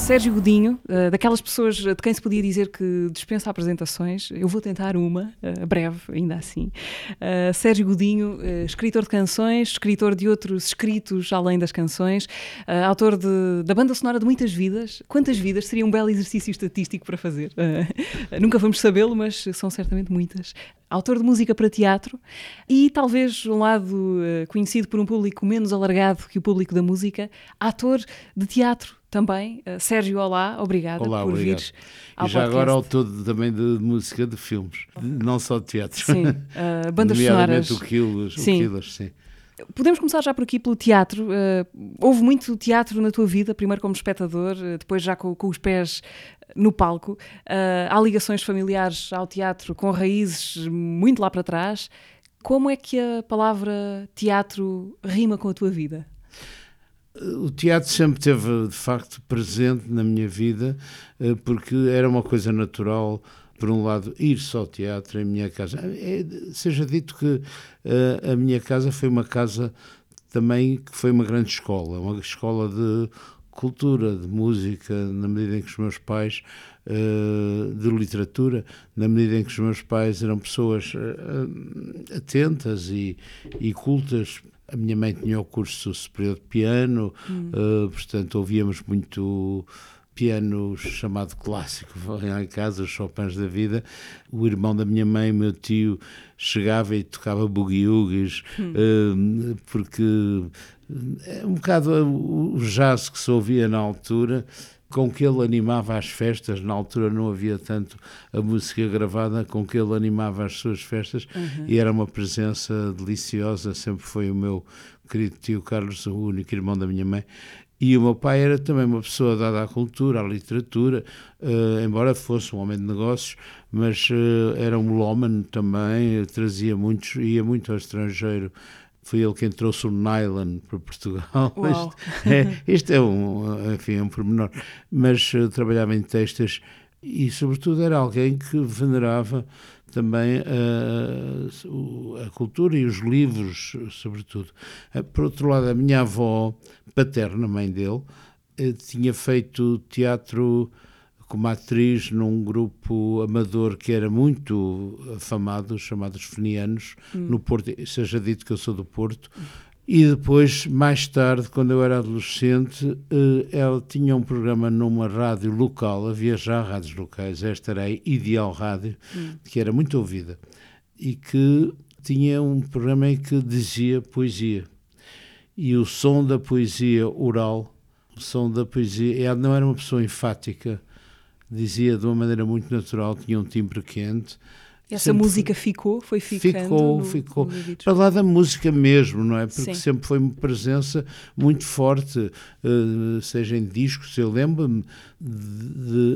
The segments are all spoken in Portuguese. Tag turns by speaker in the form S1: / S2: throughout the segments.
S1: Sérgio Godinho, uh, daquelas pessoas de quem se podia dizer que dispensa apresentações, eu vou tentar uma, uh, breve, ainda assim. Sérgio Godinho, escritor de canções, escritor de outros escritos além das canções, autor de, da banda sonora de muitas vidas. Quantas vidas seria um belo exercício estatístico para fazer? nunca vamos sabê-lo, mas são certamente muitas autor de música para teatro e talvez um lado conhecido por um público menos alargado que o público da música, ator de teatro também. Uh, Sérgio, olá, obrigada
S2: olá,
S1: por
S2: obrigado.
S1: vires
S2: ao
S1: E
S2: já
S1: podcast.
S2: agora autor também de música de filmes, não só de teatro.
S1: Sim, uh, bandas sonoras.
S2: o o
S1: Sim.
S2: Quilos, sim.
S1: Podemos começar já por aqui pelo teatro. Uh, houve muito teatro na tua vida, primeiro como espectador, depois já com, com os pés no palco. Uh, há ligações familiares ao teatro com raízes muito lá para trás. Como é que a palavra teatro rima com a tua vida?
S2: O teatro sempre esteve, de facto, presente na minha vida, eh, porque era uma coisa natural, por um lado, ir só ao teatro em minha casa. É, seja dito que eh, a minha casa foi uma casa também que foi uma grande escola, uma escola de cultura, de música, na medida em que os meus pais, eh, de literatura, na medida em que os meus pais eram pessoas atentas e, e cultas. A minha mãe tinha o curso superior de piano, eh, portanto ouvíamos muito piano chamado clássico. Lá em casa, os Chopins da vida. O irmão da minha mãe, meu tio, chegava e tocava boogie-woogies, eh, porque é um bocado o jazz que se ouvia na altura, com que ele animava as festas. Na altura não havia tanto a música gravada, com que ele animava as suas festas e era uma presença deliciosa. Sempre foi o meu querido tio Carlos, o único irmão da minha mãe. E o meu pai era também uma pessoa dada à cultura, à literatura, eh, embora fosse um homem de negócios, mas eh, era um melómano também, trazia muitos, ia muito ao estrangeiro. Foi ele quem trouxe o nylon para Portugal.
S1: Uau.
S2: Isto é, isto é um, enfim, é um pormenor. Mas eh, trabalhava em textas e, sobretudo, era alguém que venerava também eh, a cultura e os livros, sobretudo. Eh, Por outro lado, a minha avó paterna, mãe dele, tinha feito teatro como atriz num grupo amador que era muito afamado, chamado Os Fenianos, no Porto, seja dito que eu sou do Porto. E depois, mais tarde, quando eu era adolescente, eh, ela tinha um programa numa rádio local, havia já rádios locais, esta era a Ideal Rádio, que era muito ouvida, e que tinha um programa em que dizia poesia. E o som da poesia oral, o som da poesia, ela não era uma pessoa enfática, dizia de uma maneira muito natural, tinha um timbre quente.
S1: Essa
S2: Sempre
S1: música ficou, foi ficando
S2: ficou,
S1: no,
S2: ficou.
S1: no?
S2: Para lá da música mesmo, não é? Porque
S1: Sim.
S2: sempre foi uma presença muito forte, eh, seja em discos. Eu lembro-me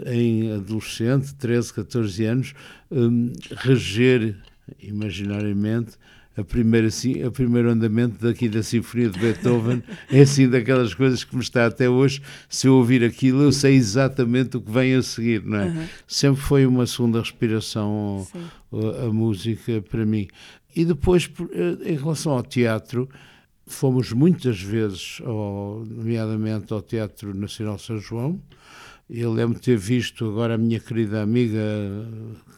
S2: em adolescente, 13, 14 anos, hum, reger imaginariamente a primeira, a primeiro andamento daqui da Sinfonia de Beethoven é assim daquelas coisas que me está até hoje. Se eu ouvir aquilo, eu sei exatamente o que vem a seguir, não é?
S1: Uhum.
S2: Sempre foi uma segunda respiração a, a música para mim. E depois, eh, em relação ao teatro, fomos muitas vezes, ao, nomeadamente ao Teatro Nacional São João. Eu lembro de ter visto agora a minha querida amiga,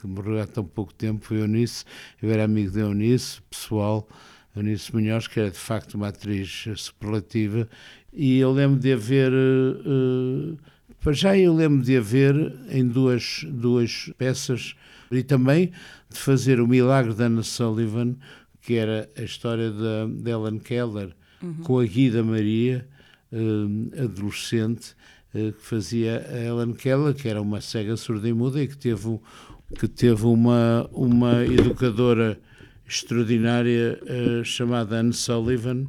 S2: que morreu há tão pouco tempo, Eunice. Eu era amigo da Eunice, pessoal, Eunice Munhoz, que era de facto uma atriz superlativa. E eu lembro de haver. eh, para já eu lembro de haver em duas, duas peças e também de fazer o Milagre da Ana Sullivan, que era a história da, de Ellen Keller com a Guida Maria, eh, adolescente, que fazia a Ellen Keller, que era uma cega surda e muda e que teve, que teve uma, uma educadora extraordinária eh, chamada Anne Sullivan.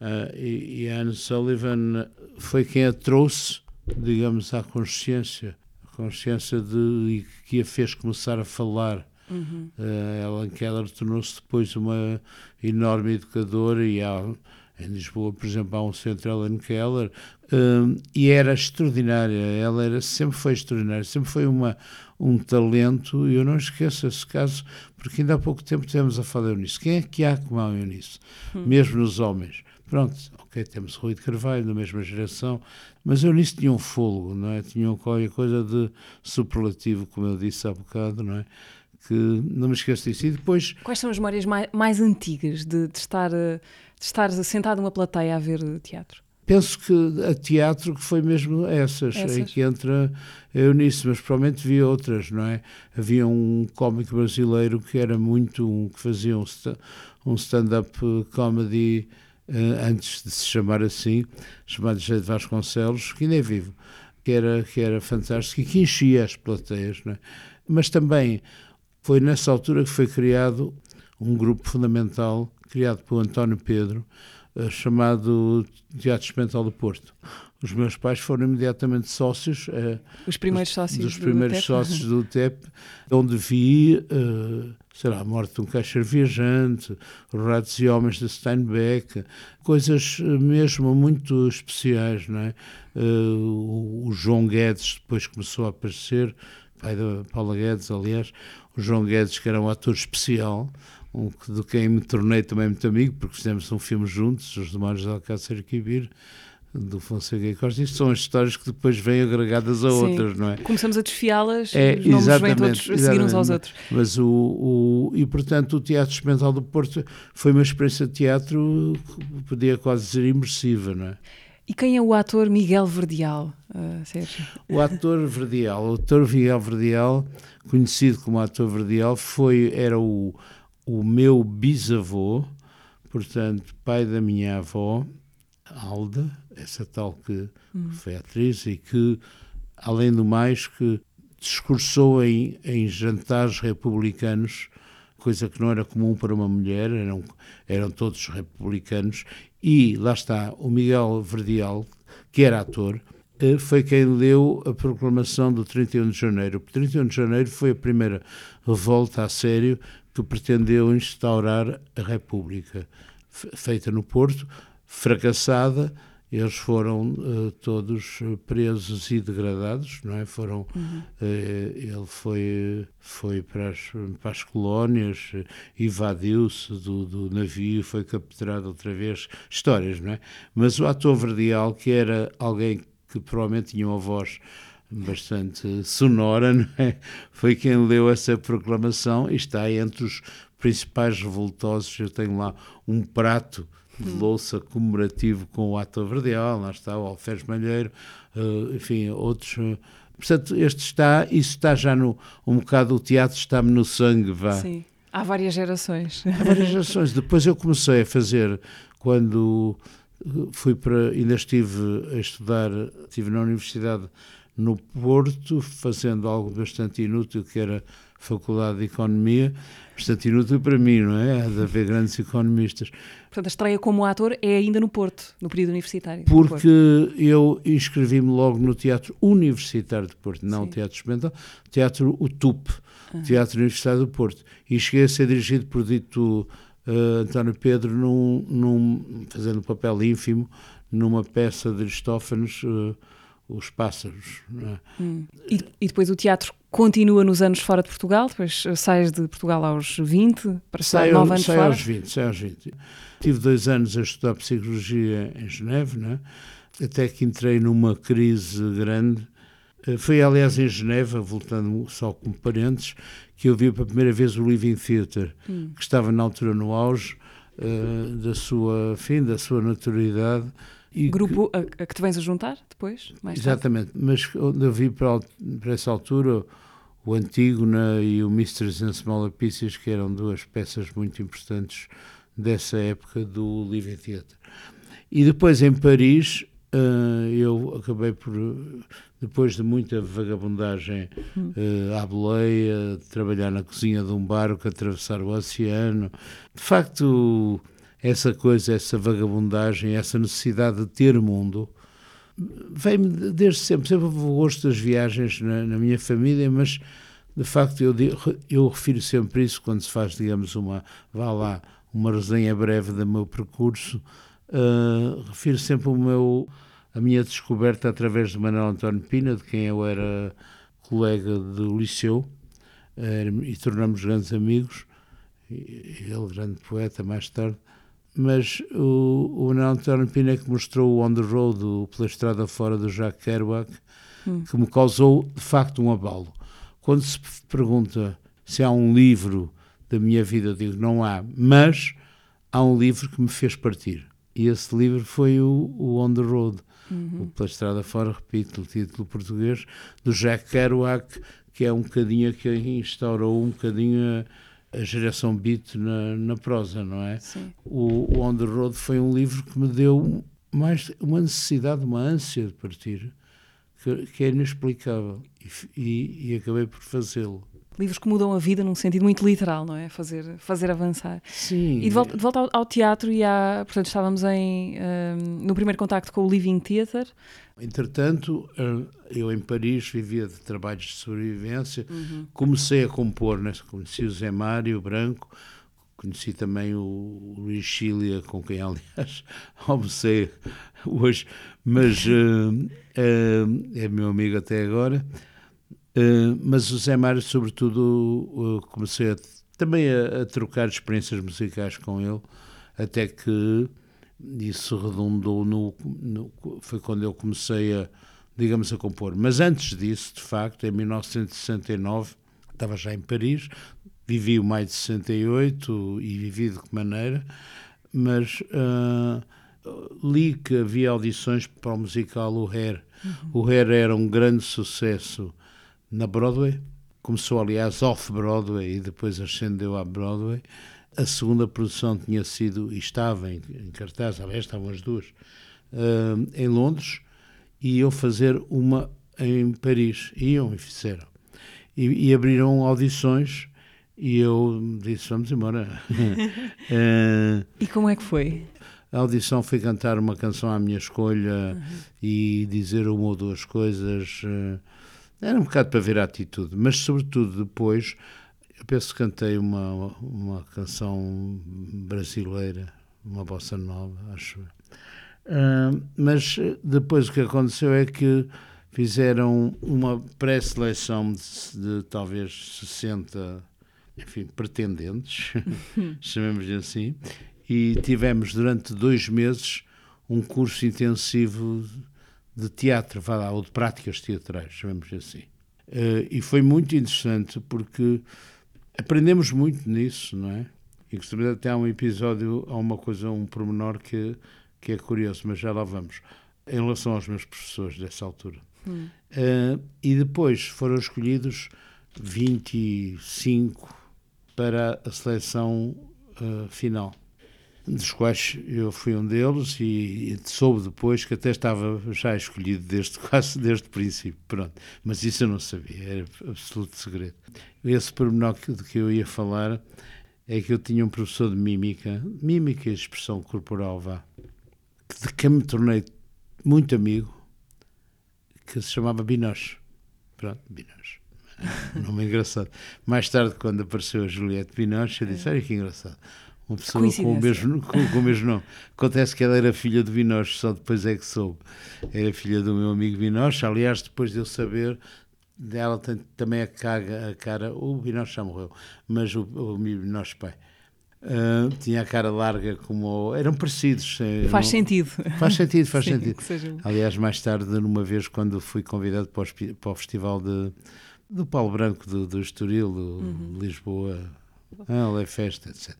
S2: eh, e, e a Anne Sullivan foi quem a trouxe, digamos, à consciência, a consciência de e que a fez começar a falar. Uh, Ellen Keller tornou-se depois uma enorme educadora e há, Em Lisboa, por exemplo, há um centro Ellen Keller um, e era extraordinária. Ela era, sempre foi extraordinária, sempre foi uma, um talento. E eu não esqueço esse caso, porque ainda há pouco tempo tivemos a falar nisso. Quem é que há como a Eunice? Hum. Mesmo nos homens. Pronto, ok, temos Rui de Carvalho, da mesma geração, mas Eunice tinha um fogo, não é? Tinha qualquer coisa de superlativo, como eu disse há bocado, não é? Que não me esqueço disso. E depois.
S1: Quais são as memórias mais, mais antigas de, de estar. Uh de estar sentado numa plateia a ver teatro?
S2: Penso que a teatro que foi mesmo essas, essas? em que entra Eunice, mas provavelmente vi outras, não é? Havia um cómico brasileiro que era muito, um, que fazia um stand-up comedy uh, antes de se chamar assim, chamado José de Vasconcelos, que ainda é vivo, que era, que era fantástico e que enchia as plateias, não é? Mas também foi nessa altura que foi criado um grupo fundamental criado por António Pedro, uh, chamado Teatro Experimental do Porto. Os meus pais foram imediatamente sócios. Uh,
S1: os primeiros sócios
S2: dos primeiros do sócios do TEP, onde vi, uh, sei lá, a morte de um caixa viajante, os Ratos e Homens de Steinbeck, coisas mesmo muito especiais, não é? O João Guedes depois começou a aparecer, pai da Paula Guedes, aliás, o João Guedes, que era um ator especial, um, de quem me tornei também muito amigo, porque fizemos um filme juntos, Os Demónios de Alcácer e Quibir, do Fonseca e Costa. Isto são as histórias que depois vêm agregadas a Sim. outras, não é?
S1: Começamos a desfiá-las, é, os nomes vêm todos a seguir uns aos outros.
S2: Mas o, o, e, portanto, o Teatro Experimental do Porto foi uma experiência de teatro, podia quase dizer, imersiva, não é?
S1: E quem é o ator Miguel Verdial, uh, Sérgio?
S2: O ator Verdial, o ator Miguel Verdial, conhecido como ator Verdial, foi, era o o meu bisavô, portanto, pai da minha avó, Alda, essa tal que hum. foi atriz e que, além do mais, que discursou em, em jantares republicanos, coisa que não era comum para uma mulher, eram, eram todos republicanos, e lá está, o Miguel Verdial, que era ator, foi quem leu a proclamação do 31 de janeiro. O 31 de janeiro foi a primeira revolta a sério que pretendeu instaurar a República, feita no Porto, fracassada, eles foram uh, todos presos e degradados, não é? Foram, uhum. uh, ele foi, foi para, as, para as colónias, evadiu-se do, do, navio, foi capturado outra vez, histórias, não é? Mas o ator Verdial, que era alguém que provavelmente tinha uma voz bastante sonora, não é? foi quem leu essa proclamação e está entre os principais revoltosos. Eu tenho lá um prato de hum. louça comemorativo com o ato verdeal, lá está o Alferes Malheiro, uh, enfim, outros. Uh, portanto, este está, isso está já no. Um bocado o teatro está-me no sangue, vá.
S1: Sim, há várias gerações.
S2: Há várias gerações. Depois eu comecei a fazer, quando fui para. ainda estive a estudar, estive na Universidade no Porto, fazendo algo bastante inútil, que era Faculdade de Economia, bastante inútil para mim, não é? Há de haver grandes economistas.
S1: Portanto, a estreia como ator é ainda no Porto, no período universitário.
S2: Porque eu inscrevi-me logo no Teatro Universitário de Porto, não o Teatro Experimental, Teatro UTUP, uhum. Teatro Universitário do Porto. E cheguei a ser dirigido por dito uh, António Pedro, num, num, fazendo um papel ínfimo, numa peça de Aristófanes. Uh, os pássaros. É?
S1: Hum. E, e, depois o teatro continua nos anos fora de Portugal, depois eh, sais de Portugal aos 20, para estar 9 anos
S2: sai
S1: fora?
S2: aos 20, sai aos 20. Tive dois anos a estudar psicologia em Geneve, é? até que entrei numa crise grande. Eh, foi, aliás, em Geneve, voltando só como parentes, que eu vi pela primeira vez o Living Theatre, hum. que estava na altura no auge uh, da sua, fim, da sua naturalidade
S1: e Grupo que, a, a, que te vens a juntar depois?
S2: exatamente, tarde. mas onde eu vi para, para essa altura o Antígona e o Mistress and Smaller Pieces, que eram duas peças muito importantes dessa época do Living Theatre. E depois em Paris, eu acabei por, depois de muita vagabundagem uh, à boleia, trabalhar na cozinha de um barco, atravessar o oceano, de facto essa coisa, essa vagabundagem, essa necessidade de ter mundo, vem-me desde sempre. Sempre houve gosto das viagens na, na, minha família, mas de facto eu, eu refiro sempre isso quando se faz, digamos, uma, vá lá, uma resenha breve do meu percurso. Uh, refiro sempre o meu, a minha descoberta através de Manuel António Pina, de quem eu era colega do liceu, uh, e tornamos grandes amigos, ele grande poeta mais tarde, mas o, o Manuel António Pina é que mostrou o On the Road, o Pela Estrada Fora do Jacques Kerouac, hum. que me causou de facto um abalo. Quando se pergunta se há um livro da minha vida, eu digo não há, mas há um livro que me fez partir. E esse livro foi o, o On the Road, uhum. o Pela Estrada Fora, repito, o título português, do Jacques Kerouac, que é um bocadinho que instaurou um bocadinho a, a geração beat na, na prosa, não é? Sim. O, o On the Road foi um livro que me deu mais uma necessidade, uma ânsia de partir, que, que é inexplicável. E, e, e acabei por fazê-lo
S1: livros que mudam a vida num sentido muito literal, não é? Fazer, fazer avançar.
S2: Sim.
S1: E de volta, de volta ao, ao, teatro e à, portanto, estávamos em, um, no primeiro contacto com o Living Theatre.
S2: Entretanto, eh, eu em Paris vivia de trabalhos de sobrevivência, uhum. comecei a compor, né? conheci o Zé Mário Branco, conheci também o Luís Chilia, com quem, aliás, almocei hoje, mas uh, uh, é meu amigo até agora. Uh, mas o Zé Mário, sobretudo, uh, comecei a, também a, a, trocar experiências musicais com ele, até que isso redundou no, no, Foi quando eu comecei a, digamos, a compor. Mas antes disso, de facto, em 1969, estava já em Paris, vivi o maio de 68 e vivi de que maneira, mas uh, li que havia audições para o musical O Hair. Uhum. O Hair era um grande sucesso na Broadway. Começou, aliás, off-Broadway e depois ascendeu à Broadway. A segunda produção tinha sido, e estava em, em cartaz, aliás, estavam as duas, uh, em Londres, e eu fazer uma em Paris. Iam e fizeram. E, e abriram audições e eu disse: Vamos embora.
S1: uh, e como é que foi?
S2: A audição foi cantar uma canção à minha escolha uhum. e dizer uma ou duas coisas. Uh, era um bocado para ver a atitude, mas sobretudo depois, eu penso que cantei uma, uma canção brasileira, uma bossa nova, acho. Uh, mas depois o que aconteceu é que fizeram uma pré-seleção de, de, talvez 60 enfim, pretendentes, chamemos assim, e tivemos durante dois meses um curso intensivo de teatro, vá lá, ou de práticas teatrais, chamemos assim. Uh, e foi muito interessante porque aprendemos muito nisso, não é? E de até há um episódio, há uma coisa, um pormenor que, que é curioso, mas já lá vamos, em relação aos meus professores dessa altura. Hum. Uh, e depois foram escolhidos 25 para a seleção uh, final dos quais eu fui um deles e, e, soube depois que até estava já escolhido desde quase desde o princípio, pronto. Mas isso eu não sabia, era absoluto segredo. Esse pormenor de que eu ia falar é que eu tinha um professor de mímica, mímica e expressão corporal, vá, de quem me tornei muito amigo, que se chamava Binoche. Pronto, Binoche. nome engraçado. Mais tarde, quando apareceu a Juliette Binoche, eu disse: Olha que engraçado uma pessoa com o, mesmo, com, com, o mesmo nome. Acontece que ela era filha de Vinoche, só depois é que soube. Era filha do meu amigo Vinoche, aliás, depois de eu saber, dela tem também a, caga, a cara, o Vinoche já morreu, mas o, o Vinoche pai. Uh, tinha a cara larga como eram parecidos
S1: eh, faz não... sentido
S2: faz sentido faz Sim, sentido seja... aliás mais tarde numa vez quando fui convidado para o, para o festival de do Paulo Branco do, do Estoril do uhum. Lisboa ah, é festa etc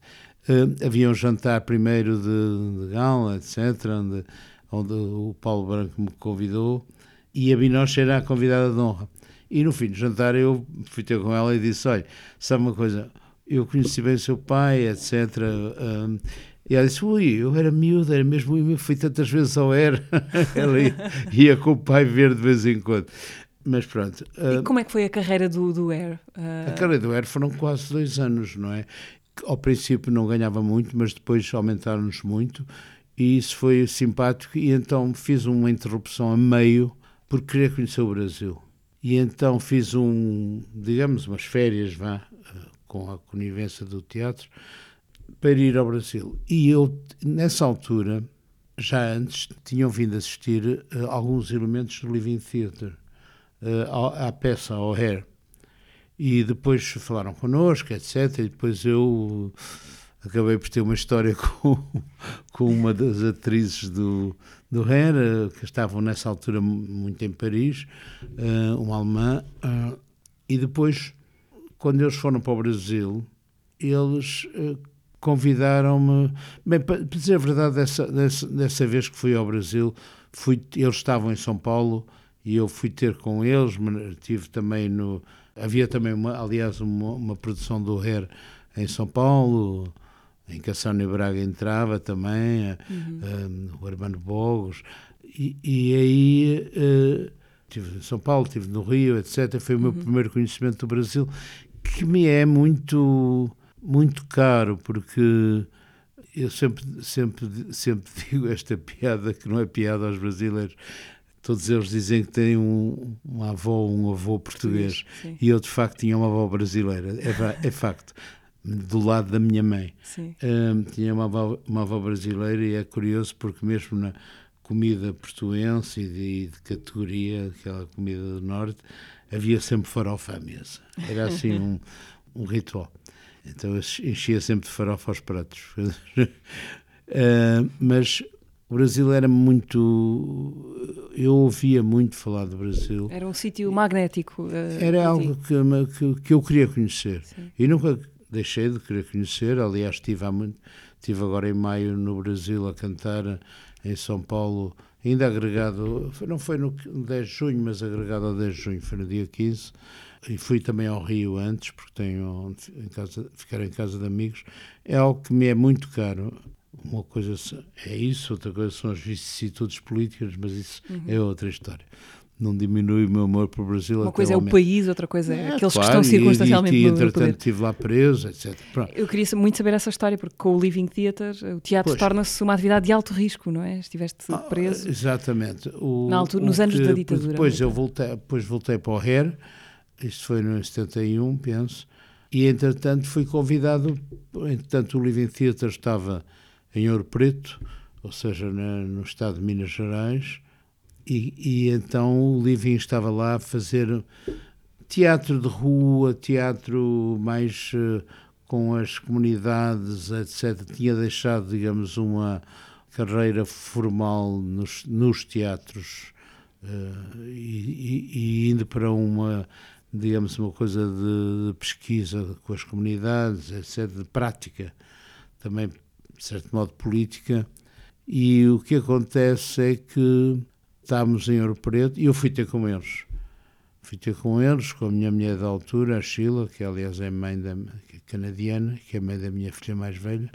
S2: Uh, havia um jantar primeiro de, de gala, etc., onde, onde o Paulo Branco me convidou e a Binoche era a convidada de honra. E no fim do jantar eu fui ter com ela e disse: Olha, sabe uma coisa, eu conheci bem o seu pai, etc. Um, e ela disse: Ui, eu era miúda, era mesmo eu fui tantas vezes ao Air. ela ia, ia, com o pai ver de vez em quando. Mas pronto.
S1: Uh, e como é que foi a carreira do, do Air?
S2: Uh... A carreira do Air foram quase dois anos, não é? Ao princípio não ganhava muito, mas depois aumentaram-nos muito e isso foi simpático e então fiz uma interrupção a meio porque queria conhecer o Brasil. E então fiz um, digamos, umas férias, vá, com a conivência do teatro, para ir ao Brasil. E eu, nessa altura, já antes tinham vindo assistir uh, alguns elementos do Living Theatre, uh, à, peça, ao Hair. E depois falaram connosco, etc. E depois eu acabei por ter uma história com, com uma das atrizes do, do uh, que estavam nessa altura muito em Paris, uma alemã. e depois, quando eles foram para o Brasil, eles convidaram-me. Bem, para dizer a verdade, dessa, dessa, dessa vez que fui ao Brasil, fui, eles estavam em São Paulo e eu fui ter com eles. Tive também no. Havia também, uma, aliás, uma, uma produção do Hair em São Paulo, em que a Sónia Braga entrava também, uhum. um, o Armando Bogos. E, e aí. Uh, Estive em São Paulo, estive no Rio, etc. Foi o meu uhum. primeiro conhecimento do Brasil, que me é muito muito caro, porque eu sempre, sempre, sempre digo esta piada, que não é piada aos brasileiros. Todos eles dizem que têm um, uma avó um avô português. Sim. E eu, de facto, tinha uma avó brasileira. É, é facto. Do lado da minha mãe. Um, tinha uma avó, uma avó brasileira e é curioso porque, mesmo na comida portuense e de, de categoria, aquela comida do Norte, havia sempre farofa à mesa. Era assim um, um ritual. Então enchia sempre de farofa aos pratos. uh, mas o Brasil era muito. Eu ouvia muito falar do Brasil.
S1: Era um sítio magnético. Uh,
S2: era algo que, que, que, eu queria conhecer. Sim. E nunca deixei de querer conhecer. Aliás, estive, há muito, estive agora em maio no Brasil a cantar em São Paulo, ainda agregado. Não foi no 10 de junho, mas agregado ao 10 de junho, foi no dia 15 e fui também ao Rio antes, porque tenho em casa, ficar em casa de amigos, é algo que me é muito caro. Uma coisa é isso, outra coisa são as vicissitudes políticas, mas isso uhum. é outra história. Não diminui o meu amor para o Brasil.
S1: Uma coisa é o país, outra coisa é, é aqueles claro, que estão circunstancialmente
S2: e,
S1: e,
S2: e entretanto estive lá preso, etc. Pronto.
S1: Eu queria muito saber essa história, porque com o Living Theatre o teatro torna-se uma atividade de alto risco, não é? Estiveste ah, preso.
S2: Ah, exatamente. O,
S1: Na altura, nos anos
S2: que,
S1: da ditadura.
S2: Depois eu voltei, depois voltei para o RER, isto foi no 71, penso, e entretanto fui convidado, entretanto o Living Theatre estava em Ouro Preto, ou seja, na, no estado de Minas Gerais, e, e, então o Living estava lá a fazer teatro de rua, teatro mais uh, com as comunidades, etc. Tinha deixado, digamos, uma carreira formal nos, nos teatros uh, e, e, indo para uma digamos, uma coisa de, de pesquisa com as comunidades, etc., de prática, também, de certo modo, política. E o que acontece é que estávamos em Ouro Preto e eu fui ter com eles. Fui ter com eles, com a minha mulher da altura, a Sheila, que aliás é mãe da é canadiana, que é mãe da minha filha mais velha.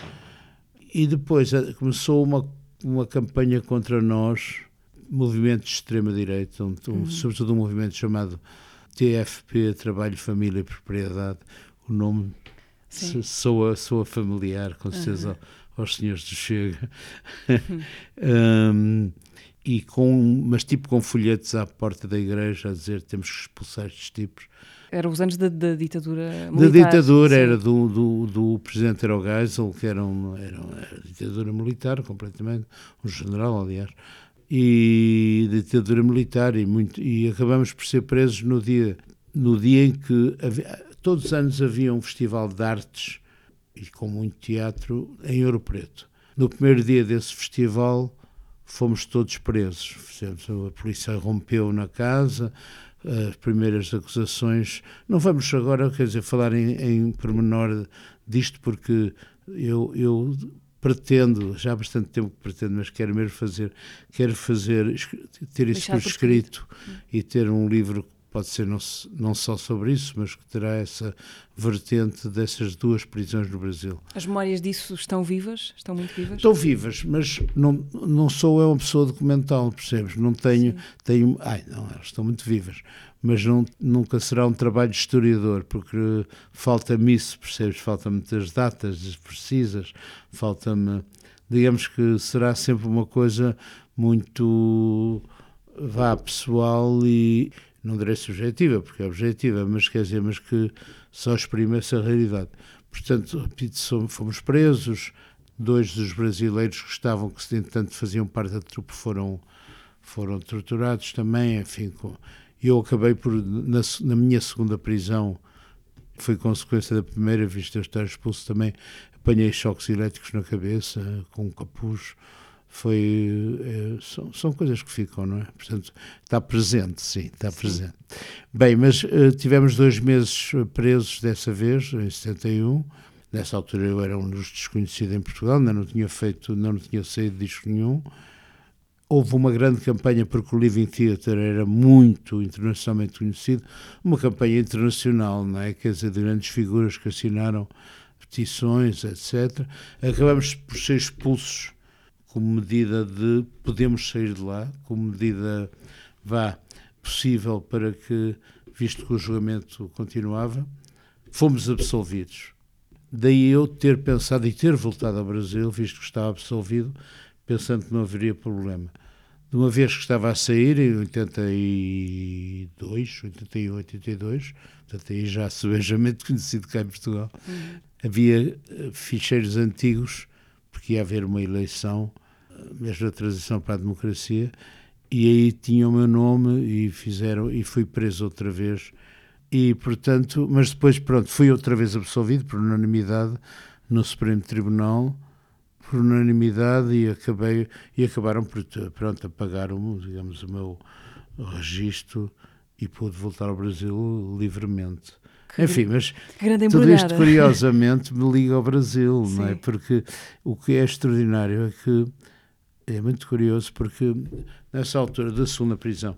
S2: E depois eh, começou uma, uma campanha contra nós, movimento de extrema-direita, um, um, uhum. sobretudo um movimento chamado TFP, Trabalho, Família e Propriedade, o nome soa, soa familiar, com certeza, uhum. Aos senhores do Chega. um, e com, mas tipo com folhetos à porta da igreja a dizer temos que expulsar estes tipos.
S1: Era os anos da, da ditadura
S2: militar. Da ditadura, sim. era do, do, do presidente era o Geisel, que era, um, era uma ditadura militar completamente, um general, aliás e ditadura militar e, muito, e acabamos por ser presos no dia, no dia em que havia, todos os anos havia um festival de artes e com muito teatro em Ouro Preto. No primeiro dia desse festival fomos todos presos. A polícia rompeu na casa, as primeiras acusações. Não vamos agora, quer dizer, falar em, em pormenor disto, porque eu, eu pretendo, já há bastante tempo que pretendo, mas quero mesmo fazer, quero fazer, ter isso por escrito e ter um livro pode ser não, não só sobre isso, mas que terá essa vertente dessas duas prisões no Brasil.
S1: As memórias disso estão vivas? Estão muito vivas?
S2: Estão vivas, mas não, não sou eu uma pessoa documental, percebes? Não tenho, tenho, ai, não, elas estão muito vivas, mas não, nunca será um trabalho de historiador, porque falta-me isso, percebes? Falta-me muitas datas precisas, falta-me. Digamos que será sempre uma coisa muito vá pessoal e não direi subjetiva, porque é objetiva, mas quer dizer, mas que só exprime essa realidade. Portanto, repito, fomos presos, dois dos brasileiros que estavam, que entretanto faziam parte da trupe, foram, foram torturados também, enfim, com, eu acabei por, na, na, minha segunda prisão, foi consequência da primeira, visto eu estar expulso também, apanhei choques elétricos na cabeça, com um capuz, foi é, são, são, coisas que ficam, não é? Portanto, está presente, sim, está sim. presente. Bem, mas uh, tivemos dois meses presos dessa vez, em 71. Nessa altura eu era um dos desconhecidos em Portugal, ainda não tinha feito, não tinha saído disco nenhum. Houve uma grande campanha porque o Living Theatre era muito internacionalmente conhecido, uma campanha internacional, não é? Quer dizer, de grandes figuras que assinaram petições, etc. Acabamos por ser expulsos como medida de podemos sair de lá, como medida vá possível para que, visto que o julgamento continuava, fomos absolvidos. Daí eu ter pensado e ter voltado ao Brasil, visto que estava absolvido, pensando que não haveria problema. De uma vez que estava a sair, em 82, 81, 82, portanto aí já subejamente conhecido cá em Portugal, uhum. havia eh, ficheiros antigos, porque ia haver uma eleição mesmo a transição para a democracia, e aí tinha o meu nome e fizeram e fui preso outra vez e portanto mas depois pronto fui outra vez absolvido por unanimidade no Supremo Tribunal por unanimidade e acabei e acabaram por pronto apagaram digamos o meu registro e pude voltar ao Brasil livremente que enfim, mas tudo isto curiosamente me liga ao Brasil, Sim. não é? Porque o que é extraordinário é que é muito curioso porque nessa altura da segunda prisão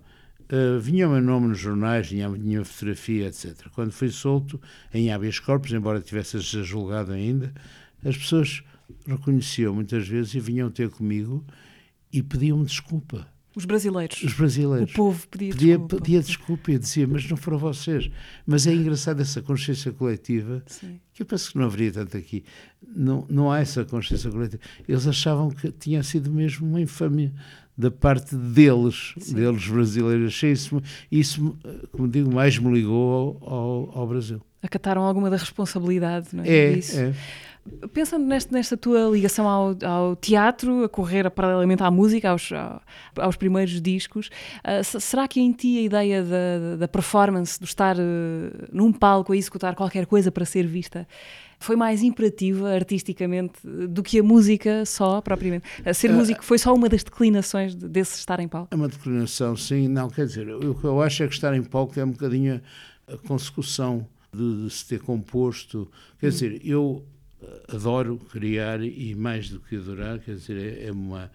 S2: uh, vinha o meu nome nos jornais, vinha a minha fotografia, etc. Quando fui solto em habeas corpus, embora tivesse julgado ainda, as pessoas reconheciam muitas vezes e vinham ter comigo e pediam-me desculpa.
S1: Os brasileiros.
S2: Os brasileiros.
S1: O povo pedia,
S2: pedia
S1: desculpa.
S2: Pedia desculpa e dizia, mas não foram vocês. Mas é engraçado essa consciência coletiva, Sim. que eu penso que não haveria tanto aqui. Não, não há essa consciência coletiva. Eles achavam que tinha sido mesmo uma infâmia da parte deles, Sim. deles brasileiros. Achei isso, isso, como digo, mais me ligou ao, ao, ao Brasil.
S1: Acataram alguma da responsabilidade, não é?
S2: É, é.
S1: Pensando neste, nesta tua ligação ao, ao, teatro, a correr paralelamente à música, aos, aos primeiros discos, uh, será que em ti a ideia da, da performance, do estar uh, num palco a executar qualquer coisa para ser vista, foi mais imperativa artisticamente do que a música só, propriamente? A ser uh, músico foi só uma das declinações de, desse estar em palco?
S2: É uma declinação, sim. Não, quer dizer, o que eu acho é que estar em palco é um bocadinho a consecução de, de se ter composto. Quer hum. dizer, eu adoro criar e mais do que adorar, quer dizer, é, é uma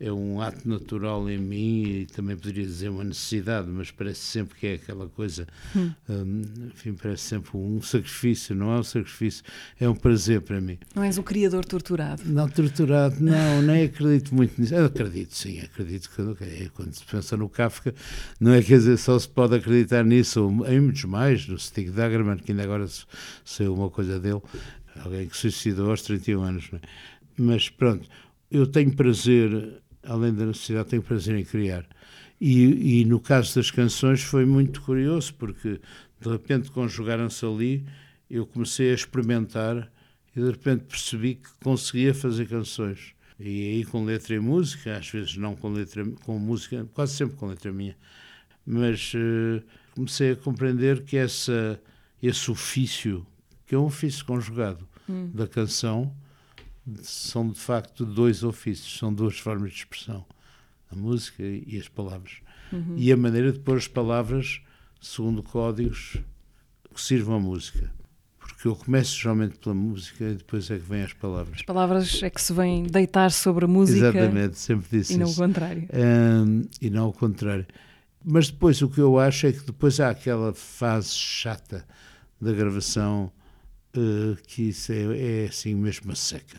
S2: é um ato natural em mim e também poderia dizer uma necessidade, mas parece sempre que é aquela coisa, hum. um, enfim, parece sempre um sacrifício, não é um sacrifício, é um prazer para mim.
S1: Não és o criador torturado?
S2: Não, torturado, não, nem acredito muito nisso. Eu acredito, sim, acredito que quando se pensa no Kafka, não é quer dizer, só se pode acreditar nisso, ou em muitos mais, no Stig Dagerman, que ainda agora saiu uma coisa dele, alguém que suicidou aos 31 anos. É? Mas pronto, eu tenho prazer, além da necessidade, tenho prazer em criar. E, e no caso das canções foi muito curioso, porque de repente conjugaram-se ali, eu comecei a experimentar e de repente percebi que conseguia fazer canções. E aí com letra e música, às vezes não com letra, com música, quase sempre com letra minha. Mas uh, comecei a compreender que essa, esse ofício que é um ofício conjugado hum. da canção, são de facto dois ofícios, são duas formas de expressão, a música e as palavras. Uhum. E a maneira de pôr as palavras segundo códigos que sirvam à música. Porque eu começo geralmente pela música e depois é que vêm as palavras.
S1: As palavras é que se vêm deitar sobre a música.
S2: Exatamente, sempre disse
S1: E não
S2: isso.
S1: o contrário.
S2: Um, e não o contrário. Mas depois o que eu acho é que depois há aquela fase chata da gravação Uh, que isso é, é, assim mesmo uma seca.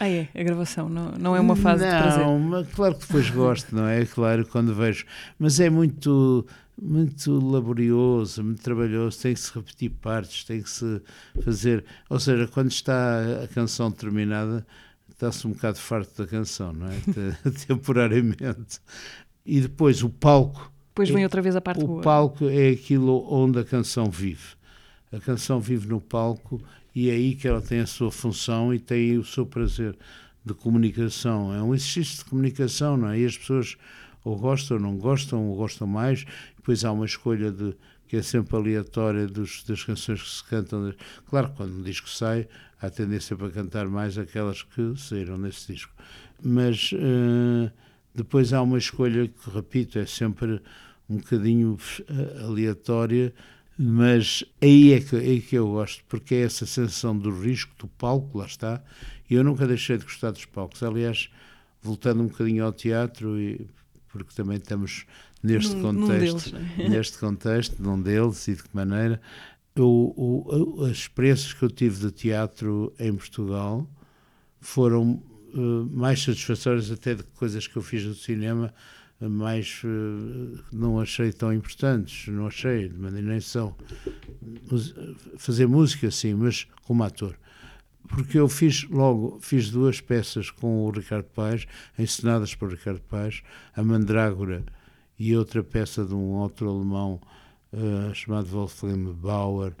S1: Ah, é? A gravação não, não é uma fase
S2: não,
S1: de prazer?
S2: Não, claro que depois gosto, não é? Claro, quando vejo. Mas é muito, muito laborioso, muito trabalhoso, tem que se repetir partes, tem que se fazer. Ou seja, quando está a canção terminada, está-se um bocado farto da canção, não é? Temporariamente. E depois o palco.
S1: Depois vem é, outra vez a parte
S2: o
S1: boa.
S2: O palco é aquilo onde a canção vive a canção vive no palco e é aí que ela tem a sua função e tem o seu prazer. de comunicação, é um exercício de comunicação, não é? E as pessoas ou gostam ou não gostam, ou gostam mais, depois há uma escolha de que é sempre aleatória dos, das canções que se cantam. Claro, quando um disco sai, há tendência para cantar mais aquelas que saíram nesse disco. Mas uh, depois há uma escolha que, repito, é sempre um bocadinho eh, aleatória, mas aí é que, aí que eu gosto, porque é essa sensação do risco, do palco, lá está, e eu nunca deixei de gostar dos palcos. Aliás, voltando um bocadinho ao teatro, e, porque também estamos neste num, contexto, num deles, neste contexto, num deles e de que maneira, eu, eu, as experiências que eu tive de teatro em Portugal foram uh, mais satisfatórias até de coisas que eu fiz no cinema, mais uh, não achei tão importantes, não achei, de maneira nem são. Fazer música, sim, mas como ator porque eu fiz logo, fiz duas peças com o Ricardo Paes, encenadas por Ricardo Paes, a Mandrágora e outra peça de um autor alemão uh, chamado Wolfgang Bauer,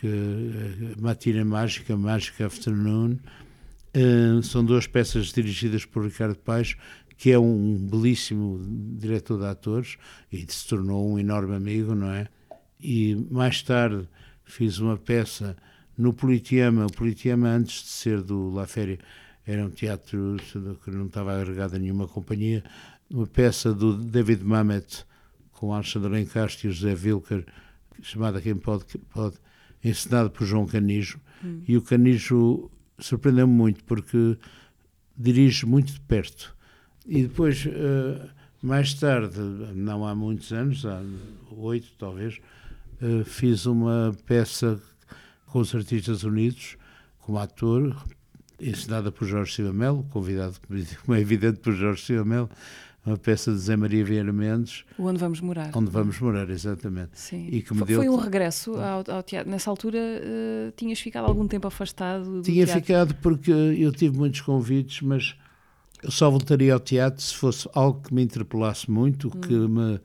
S2: que uh, Matina Mágica, Magic Afternoon. Uh, são duas peças dirigidas por Ricardo Paes, que é um belíssimo diretor de atores e se tornou um enorme amigo, não é? E mais tarde fiz uma peça no Politeama, o Politeama antes de ser do La Féria era um teatro que não estava agregado a nenhuma companhia, uma peça do David Mamet com Alexandre Lencastre e José Wilker, chamada Quem Pode, pode encenada por João Canijo, hum. e o Canijo surpreendeu-me muito porque dirige muito de perto. E depois, uh, mais tarde, não há muitos anos, há oito talvez, uh, fiz uma peça com os Artistas Unidos, como ator, ensinada por Jorge Silva Melo, convidado, como é evidente, por Jorge Silva Melo, uma peça de Zé Maria Vieira Mendes.
S1: Onde Vamos Morar.
S2: Onde Vamos Morar, exatamente.
S1: Sim. E que me foi, deu... um regresso ao, ao, teatro. Nessa altura uh, tinhas ficado algum tempo afastado do
S2: Tinha
S1: teatro?
S2: ficado porque eu tive muitos convites, mas eu só voltaria ao teatro se fosse algo que me interpelasse muito, hum. que, me,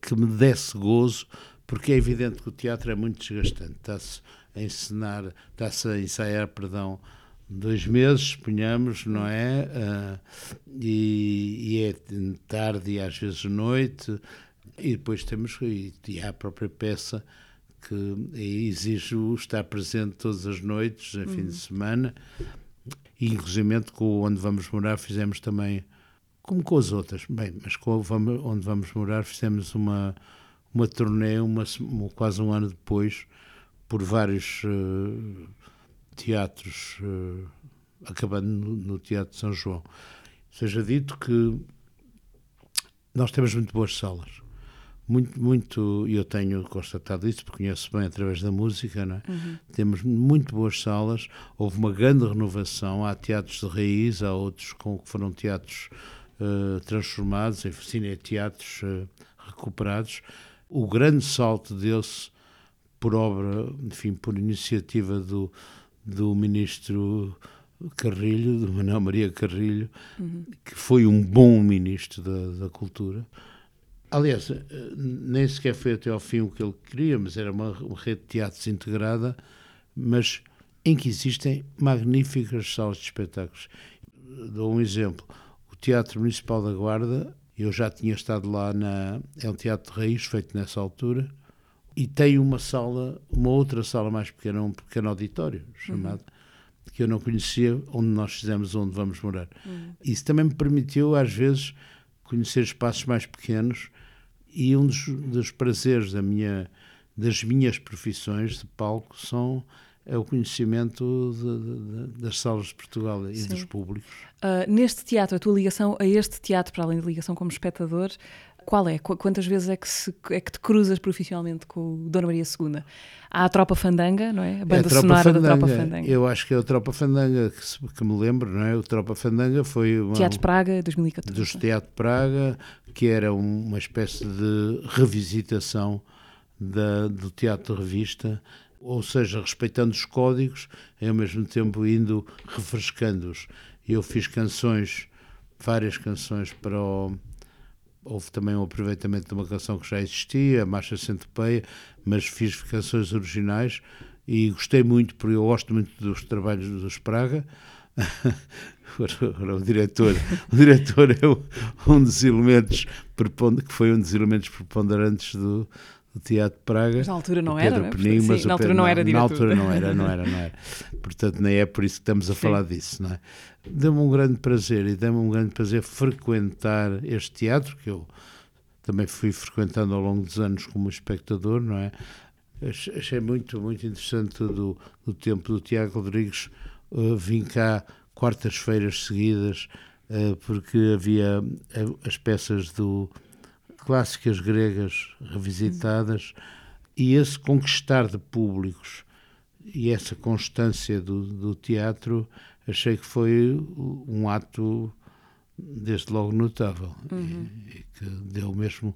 S2: que me desse gozo, porque é evidente que o teatro é muito desgastante. Está-se a encenar, está-se a ensaiar, perdão, dois meses, suponhamos, não é? Uh, e, e, é tarde e às vezes noite, e depois temos e, e há a própria peça que exige estar presente todas as noites, em uhum. fim de uhum. semana, e inclusive com Onde Vamos Morar fizemos também, como com as outras, bem, mas com Onde Vamos Morar fizemos uma, uma turnê, uma, quase um ano depois, por vários uh, teatros, uh, acabando no, no, Teatro de São João. Seja dito que nós temos muito boas salas. Muito, muito, e eu tenho constatado isso, porque conheço bem através da música, não é? Uhum. temos muito boas salas, houve uma grande renovação, há teatros de raiz, há outros com, que foram teatros uh, transformados, em cineteatros uh, recuperados. O grande salto desse por obra, enfim, por iniciativa do, do ministro Carrilho, do Manuel Maria Carrilho, uhum. que foi um bom ministro da, da Cultura. Aliás, eh, nem sequer foi até ao fim o que ele queria, mas era uma, uma rede de teatros integrada, mas em que existem magníficas salas de espetáculos. Dou um exemplo. O Teatro Municipal da Guarda, eu já tinha estado lá, na, é um teatro de raiz feito nessa altura, e tem uma sala, uma outra sala mais pequena, um pequeno auditório chamado, uhum. que eu não conhecia, onde nós fizemos onde vamos morar. Uhum. Isso também me permitiu, às vezes, conhecer espaços mais pequenos e um dos, dos prazeres da minha, das minhas profissões de palco são é o conhecimento de, de, das salas de Portugal e Sim. dos públicos.
S1: Uh, neste teatro, a tua ligação a este teatro, para além da ligação como espectador, qual é? Quantas vezes é que, se, é que te cruzas profissionalmente com Dona Maria II? Há a Tropa Fandanga, não é? A banda é a sonora Fandanga. da Tropa Fandanga.
S2: Eu acho que é a Tropa Fandanga, que, que, me lembro, não é? O Tropa Fandanga foi... Uma,
S1: Teatro Praga, 2014.
S2: Dos Teatro Praga, que era uma espécie de revisitação da, do teatro revista, ou seja, respeitando os códigos e ao mesmo tempo indo refrescando-os. Eu fiz canções, várias canções para o houve também um aproveitamento de uma canção que já existia, a Marcha Centopeia, mas fiz canções originais e gostei muito, porque eu gosto muito dos trabalhos dos Praga, o diretor, o diretor é um dos elementos que foi um dos elementos preponderantes do, do Teatro de Praga.
S1: Mas na altura não era,
S2: Pedro Peninho, mas
S1: sim, na altura não, era diretor.
S2: Na altura não era, não era, não era. Portanto, nem é por isso que estamos a sim. falar disso, não é? Deu-me um grande prazer e deu-me um grande prazer frequentar este teatro, que eu também fui frequentando ao longo dos anos como espectador, não é? Achei muito, muito interessante do, do tempo do Tiago Rodrigues. Uh, vim cá quartas-feiras seguidas, uh, porque havia uh, as peças do clássicas gregas revisitadas e esse conquistar de públicos e essa constância do, do teatro achei que foi um ato desde logo notável uhum. e, e, que deu mesmo,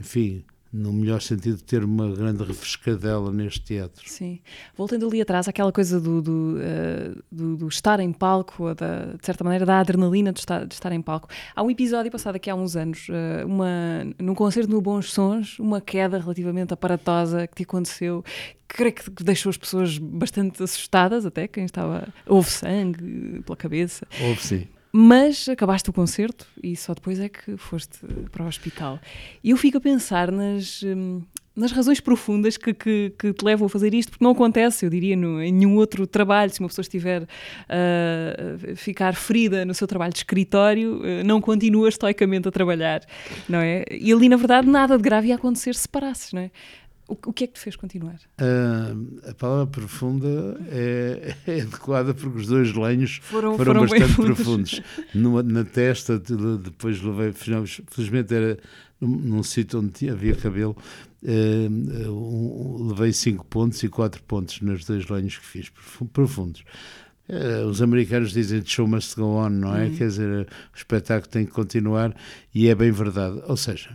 S2: enfim, no melhor sentido ter uma grande refrescadela neste teatro.
S1: Sim. Voltando ali atrás, aquela coisa do, do, uh, do, do estar em palco, da, de certa maneira, da adrenalina de estar, de estar em palco. Há um episódio passado aqui há uns anos, uh, uma, num concerto no Bons Sons, uma queda relativamente aparatosa que te aconteceu, que creio que deixou as pessoas bastante assustadas, até quem estava. Houve sangue pela cabeça.
S2: Houve sim.
S1: Mas acabaste o concerto e só depois é que foste para o hospital. E eu fico a pensar nas, hum, nas razões profundas que, que, que, te levam a fazer isto, porque não acontece, eu diria, no, em nenhum outro trabalho. Se uma pessoa estiver uh, ficar ferida no seu trabalho de escritório, uh, não continua estoicamente a trabalhar, não é? E ali, na verdade, nada de grave ia acontecer se parasses, não é? O, o que é que te fez continuar?
S2: Uh, a palavra profunda é, é, adequada porque os dois lenhos foram, foram, foram bastante profundos. Numa, na testa, depois levei, felizmente era num, num sítio onde havia cabelo, uh, um, levei cinco pontos e quatro pontos nos dois lenhos que fiz, profundos. Uh, os americanos dizem show must go on, não é? Uhum. Quer dizer, o espetáculo tem que continuar e é bem verdade. Ou seja,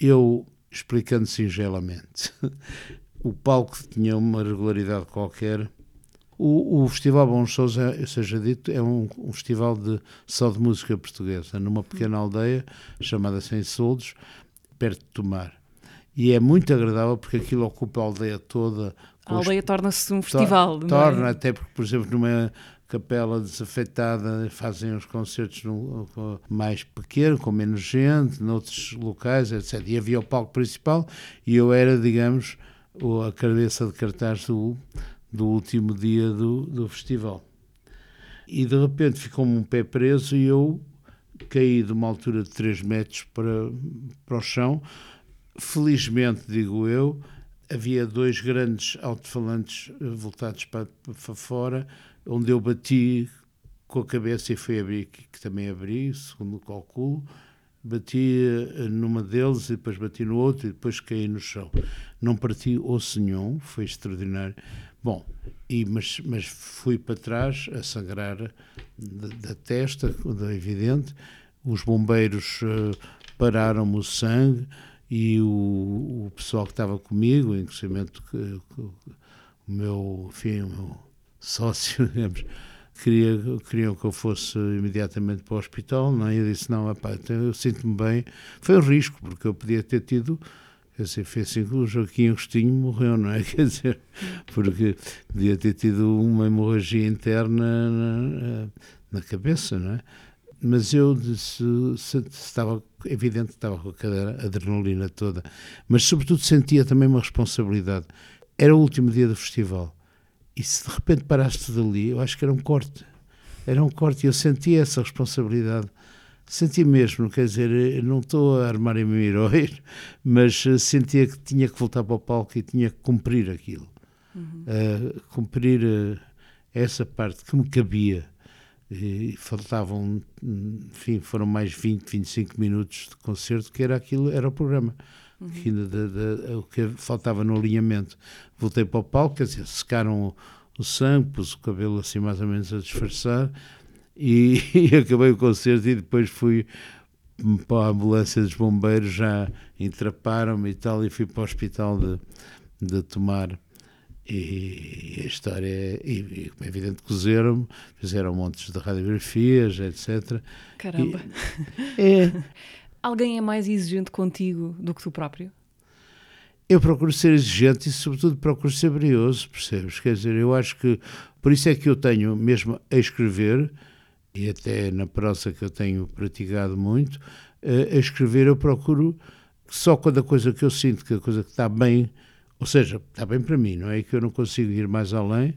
S2: eu explicando singelamente. o palco tinha uma regularidade qualquer. O, o Festival Bons Sons, é, seja dito, é um, um, festival de, só de música portuguesa, numa pequena aldeia chamada Sem Soldos, perto de Tomar. E é muito agradável porque aquilo ocupa a aldeia toda.
S1: A aldeia torna-se um festival.
S2: To torna, é? até porque, por exemplo, numa capela desafetada, fazem os concertos num, mais pequeno, com menos gente, noutros locais, etc. E havia o palco principal e eu era, digamos, a cabeça de cartaz do, do último dia do, do festival. E de repente ficou-me um pé preso e eu caí de uma altura de 3 metros para, para o chão. Felizmente, digo eu, havia dois grandes alto-falantes voltados para, para fora onde eu bati com a cabeça e fui abrir, que também abri, segundo o cálculo, bati eh, numa deles e depois bati no outro e depois caí no chão. Não parti osso nenhum, foi extraordinário. Bom, e, mas, mas fui para trás a sangrar da, da testa, é evidente. Os bombeiros uh, pararam-me o sangue e o, o pessoal que estava comigo, inclusive que, que, o meu, enfim, o meu sócio, digamos, queria, queriam que eu fosse imediatamente para o hospital, não é? eu disse, não, então eu sinto-me bem. Foi um risco, porque eu podia ter tido, quer dizer, foi assim que o Joaquim Agostinho morreu, não é? Quer dizer, porque podia ter tido uma hemorragia interna na, na cabeça, não é? Mas eu disse, estava evidente que estava com a adrenalina toda, mas sobretudo sentia também uma responsabilidade. Era o último dia do festival e se de repente paraste dali, eu acho que era um corte. Era um corte e eu sentia essa responsabilidade. Senti mesmo, quer dizer, não estou a armar em meu herói, mas eh, sentia que tinha que voltar para o palco e tinha que cumprir aquilo. Uhum. Uh, cumprir uh, essa parte que me cabia. E faltavam, enfim, foram mais 20, 25 minutos de concerto, que era aquilo, era o programa uhum. que de, de, o que faltava no alinhamento. Voltei para o palco, quer dizer, secaram o, o sangue, pus o cabelo assim mais ou menos a disfarçar e, e acabei o concerto e depois fui para a ambulância dos bombeiros, já entraparam-me e tal, e fui para o hospital de, de Tomar. E a história é, e, é evidente, cozeram-me, fizeram montes de radiografias, etc.
S1: Caramba!
S2: E, é,
S1: Alguém é mais exigente contigo do que tu próprio?
S2: Eu procuro ser exigente e, sobretudo, procuro ser brioso, percebes? Quer dizer, eu acho que. Por isso é que eu tenho, mesmo a escrever, e até na prosa que eu tenho praticado muito, a escrever eu procuro só quando a coisa que eu sinto que a coisa que está bem, ou seja, está bem para mim, não é que eu não consigo ir mais além,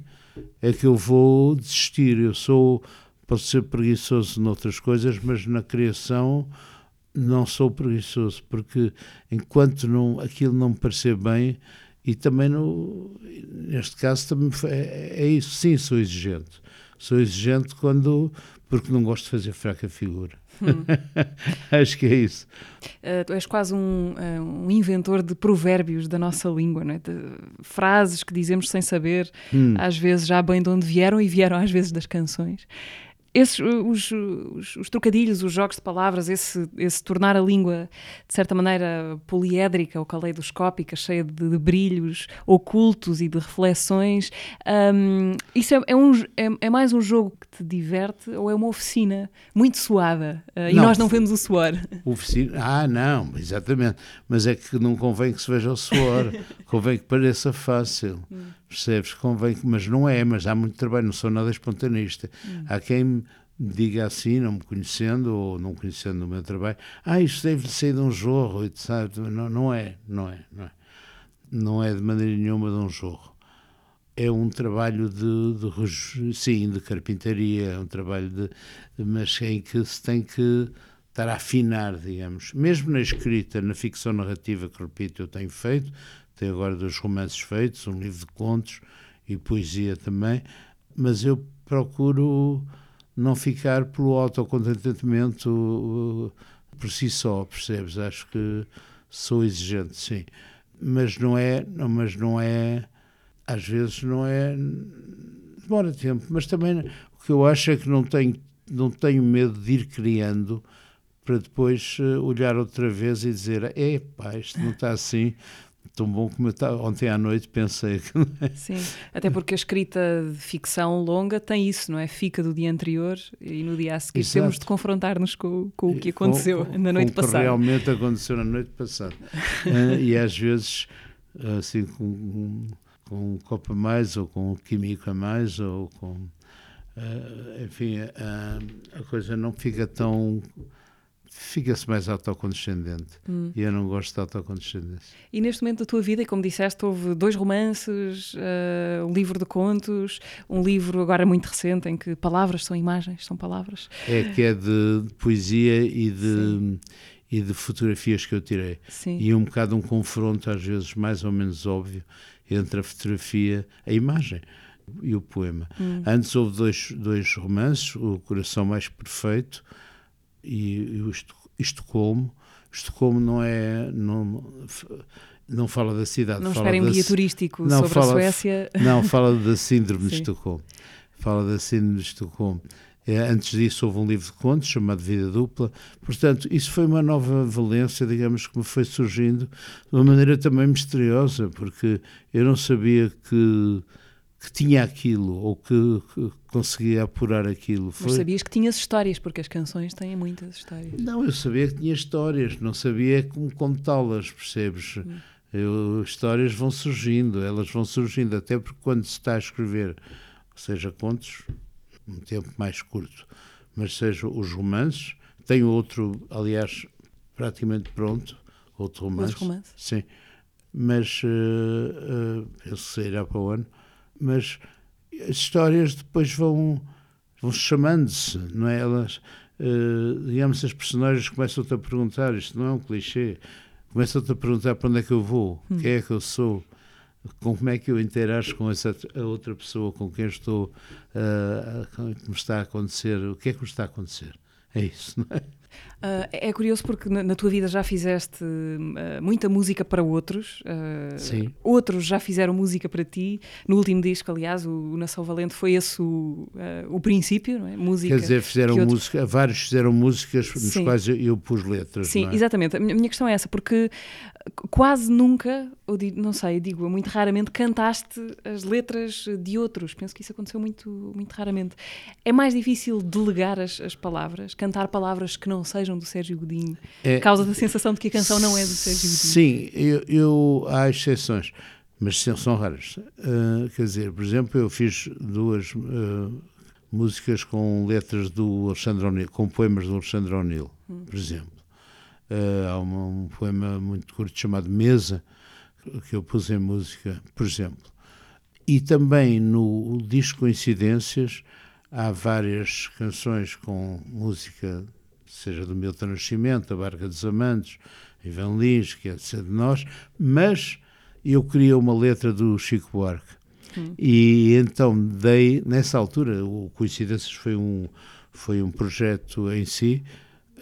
S2: é que eu vou desistir. Eu sou, posso ser preguiçoso noutras coisas, mas na criação não sou preguiçoso, porque enquanto não, aquilo não me parecer bem, e também no, neste caso também é, é isso, sim, sou exigente. Sou exigente quando porque não gosto de fazer fraca figura. Hum. Acho que é isso.
S1: Uh, tu és quase um, uh, um, inventor de provérbios da nossa língua, não é? de frases que dizemos sem saber, hum. às vezes já bem de onde vieram e vieram às vezes das canções esses, os, os, os, trocadilhos, os jogos de palavras, esse, esse tornar a língua de certa maneira poliédrica ou caleidoscópica, cheia de, de brilhos ocultos e de reflexões, um, isso é, é, um, é, é, mais um jogo que te diverte ou é uma oficina muito suada uh, e nós não vemos o suor?
S2: Oficina? Ah, não, exatamente. Mas é que não convém que se veja o suor, convém que pareça fácil. Hum. Percebes? Convém, mas não é, mas há muito trabalho, não sou nada espontaneista. Hum. Há quem me diga assim, não me conhecendo ou não conhecendo o meu trabalho, ah, isto deve ser de um jorro, sabe? Não, não é, não é, não é. Não é de maneira nenhuma de um jorro. É um trabalho de, de sim, de carpintaria, é um trabalho de, mas em que se tem que estar a afinar, digamos. Mesmo na escrita, na ficção narrativa que, repito, eu tenho feito, tenho agora dois romances feitos, um livro de contos e poesia também, mas eu procuro não ficar pelo autocontentamento uh, por si só, percebes? Acho que sou exigente, sim. Mas não é, mas não é, às vezes não é, demora tempo, mas também o que eu acho é que não tenho, não tenho medo de ir criando para depois uh, olhar outra vez e dizer, epá, isto não está assim, tão bom como eu estava. Ontem à noite pensei que.
S1: É? Sim, até porque a escrita de ficção longa tem isso, não é? Fica do dia anterior e no dia a seguir Exato. temos de confrontar-nos com, com, o que aconteceu
S2: com,
S1: na noite
S2: com
S1: passada.
S2: O que realmente aconteceu na noite passada. uh, e às vezes, assim, com, com um copo a mais, ou com um químico a mais, ou com. Uh, enfim, uh, a coisa não fica tão fica-se mais autocondescendente. Hum. E eu não gosto de autocondescendência.
S1: E neste momento da tua vida, e como disseste, houve dois romances, uh, um livro de contos, um livro agora muito recente em que palavras são imagens, são palavras.
S2: É que é de, de poesia e de, e de fotografias que eu tirei.
S1: Sim.
S2: E um bocado um confronto, às vezes mais ou menos óbvio, entre a fotografia, a imagem e o poema. Hum. Antes houve dois, dois romances, O Coração Mais Perfeito e, e o Estocolmo. Estocolmo não é. Não, não fala da cidade.
S1: Não
S2: esperem
S1: um guia turístico não, sobre
S2: fala,
S1: a Suécia.
S2: Não, fala da Síndrome de Estocolmo. Fala da Síndrome de Estocolmo. É, antes disso houve um livro de contos chamado Vida Dupla. Portanto, isso foi uma nova valência, digamos, que me foi surgindo de uma maneira também misteriosa, porque eu não sabia que que tinha aquilo ou que, que, conseguia apurar aquilo.
S1: Foi... Mas sabias que tinhas histórias, porque as canções têm muitas histórias.
S2: Não, eu sabia que tinha histórias, não sabia como contá-las, percebes? Hum. Eu, histórias vão surgindo, elas vão surgindo, até porque quando se está a escrever, seja contos, um tempo mais curto, mas seja os romances, tenho outro, aliás, praticamente pronto, outro romance.
S1: Outro romance?
S2: Sim, mas uh, uh, penso que sairá para o ano mas as histórias depois vão, vão chamando-se, não é? Elas, uh, digamos, as personagens começam-te a perguntar, isto não é um clichê, começam-te a perguntar para onde é que eu vou, hum. quem é que eu sou, com como é que eu interajo com essa a outra pessoa com quem estou, uh, que me está a acontecer, o que é que me está a acontecer. É isso, não é?
S1: Uh, é curioso porque na, na, tua vida já fizeste uh, muita música para outros.
S2: Uh, Sim.
S1: Outros já fizeram música para ti. No último disco, aliás, o, o Nação Valente foi esse o, o princípio, não é? Música.
S2: Quer dizer, fizeram que música, outros... vários fizeram músicas nos Sim. quais eu, eu, pus letras.
S1: Sim,
S2: é?
S1: exatamente. A minha questão é essa, porque quase nunca ou não sei, digo, muito raramente cantaste as letras de outros. Penso que isso aconteceu muito, muito raramente. É mais difícil delegar as, as palavras, cantar palavras que não sejam do Sérgio Godinho,
S2: É,
S1: causa da sensação de que a canção não é do Sérgio Godinho.
S2: Sim, eu, eu- há exceções, mas são, raras. Ah, quer dizer, por exemplo, eu fiz duas ah, músicas com letras do Alexandre O'Neill, com poemas do Alexandre O'Neill, por exemplo. Ah, há uma- um poema muito curto chamado Mesa, que eu pus em música, por exemplo. E também no disco Coincidências há várias canções com música, seja do Milton Nascimento, da Barca dos Amantes, Ivan Lins, que é de ser de nós, mas eu queria uma letra do Chico Buarque. E então dei, nessa altura, o Coincidências foi um, foi um projeto em si,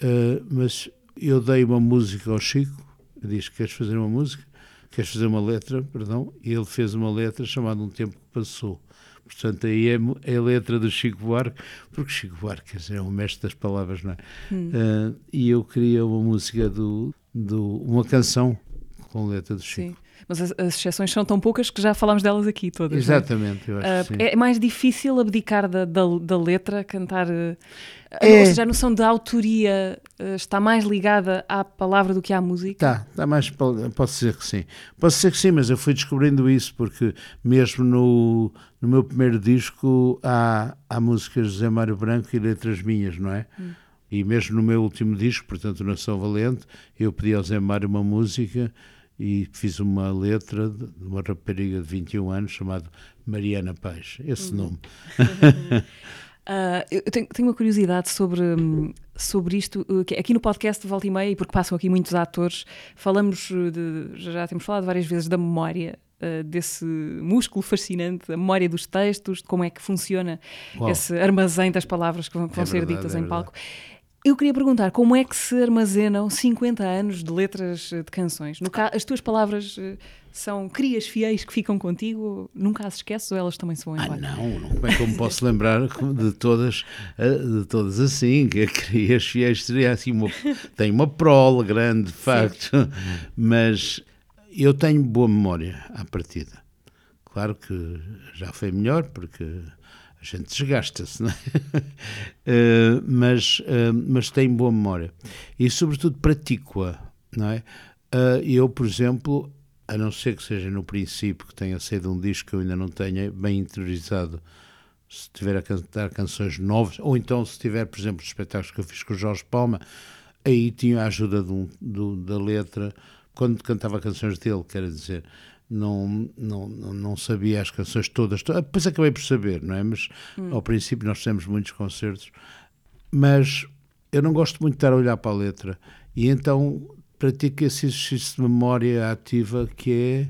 S2: eh, mas eu dei uma música ao Chico, disse, queres fazer uma música? Queres fazer uma letra? Perdão, e ele fez uma letra chamada Um Tempo que Passou. Portanto, aí é, é a letra do Chico Buarque, porque Chico Buarque dizer, é o mestre das palavras, não é? Eh, e eu queria uma música do, do uma canção com letra do Chico.
S1: Sim. Mas as, as exceções são tão poucas que já falámos delas aqui todas. é?
S2: Exatamente, eu acho que sim.
S1: é mais difícil abdicar da, da, da letra, cantar. eh,
S2: É.
S1: Ou seja, a noção da autoria eh, está mais ligada à palavra do que à música.
S2: Tá, tá mais, posso dizer que sim. Posso dizer que sim, mas eu fui descobrindo isso porque mesmo no, no meu primeiro disco há, há músicas de José Mário Branco e letras minhas, não é? E mesmo no meu último disco, portanto, Nação Valente, eu pedi ao Zé Mário uma música e fiz uma letra de uma rapariga de 21 anos chamada Mariana Paz, esse nome.
S1: Ah, eu tenho, tenho uma curiosidade sobre, hum, sobre isto. uh, Aqui no podcast de Volta e Meia, e porque passam aqui muitos atores, falamos uh, de. Já temos falado várias vezes da memória. uh, Desse músculo fascinante, a memória dos textos, de como é que funciona
S2: Uau.
S1: esse armazém das palavras que vão, que vão
S2: É
S1: ser
S2: verdade,
S1: ditas
S2: é
S1: em
S2: verdade.
S1: Eu queria perguntar como é que se armazenam 50 anos de letras uh, de canções? Ca- as tuas palavras uh, são crias fiéis que ficam contigo? Nunca as esqueces ou elas também se vão
S2: Ah,
S1: embora?
S2: não, não, como é que eu me posso lembrar de todas, eh, de todas assim, que Crias Fiéis seria assim, uma, tem uma prole grande, de facto, mas eu tenho boa memória à partida. Claro que já foi melhor, porque a gente desgasta-se, não é? Eh, mas, eh, mas tenho boa memória. E, sobretudo, pratico-a, não é? Eh, eu, por exemplo, a não ser que seja no princípio que tenha sido um disco que eu ainda não tenha bem interiorizado, se estiver a cantar canções novas, ou então se tiver, por exemplo, os espetáculos que eu fiz com o Jorge Palma, aí tinha a ajuda de um- do- da letra, quando cantava canções dele, quer dizer, não, não, não sabia as canções todas, to- depois acabei por saber, não é? Mas ao princípio nós fizemos muitos concertos, mas eu não gosto muito de estar a olhar para a letra, e então pratico esse exercício de memória ativa que é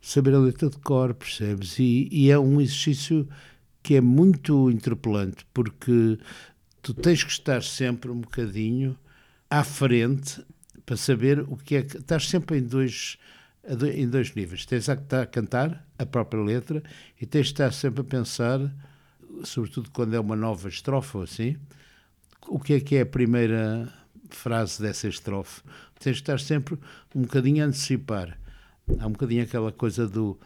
S2: saber a letra de cor, percebes? E, e é um exercício que é muito interpelante, porque tu tens que estar sempre um bocadinho à frente para saber o que é que. Estás sempre em dois, em dois níveis. Tens a estar a cantar a própria letra e tens de estar sempre a pensar, sobretudo quando é uma nova estrofe ou assim, o que é que é a primeira frase dessa estrofe. Tens de estar sempre um bocadinho a antecipar. Há um bocadinho aquela coisa do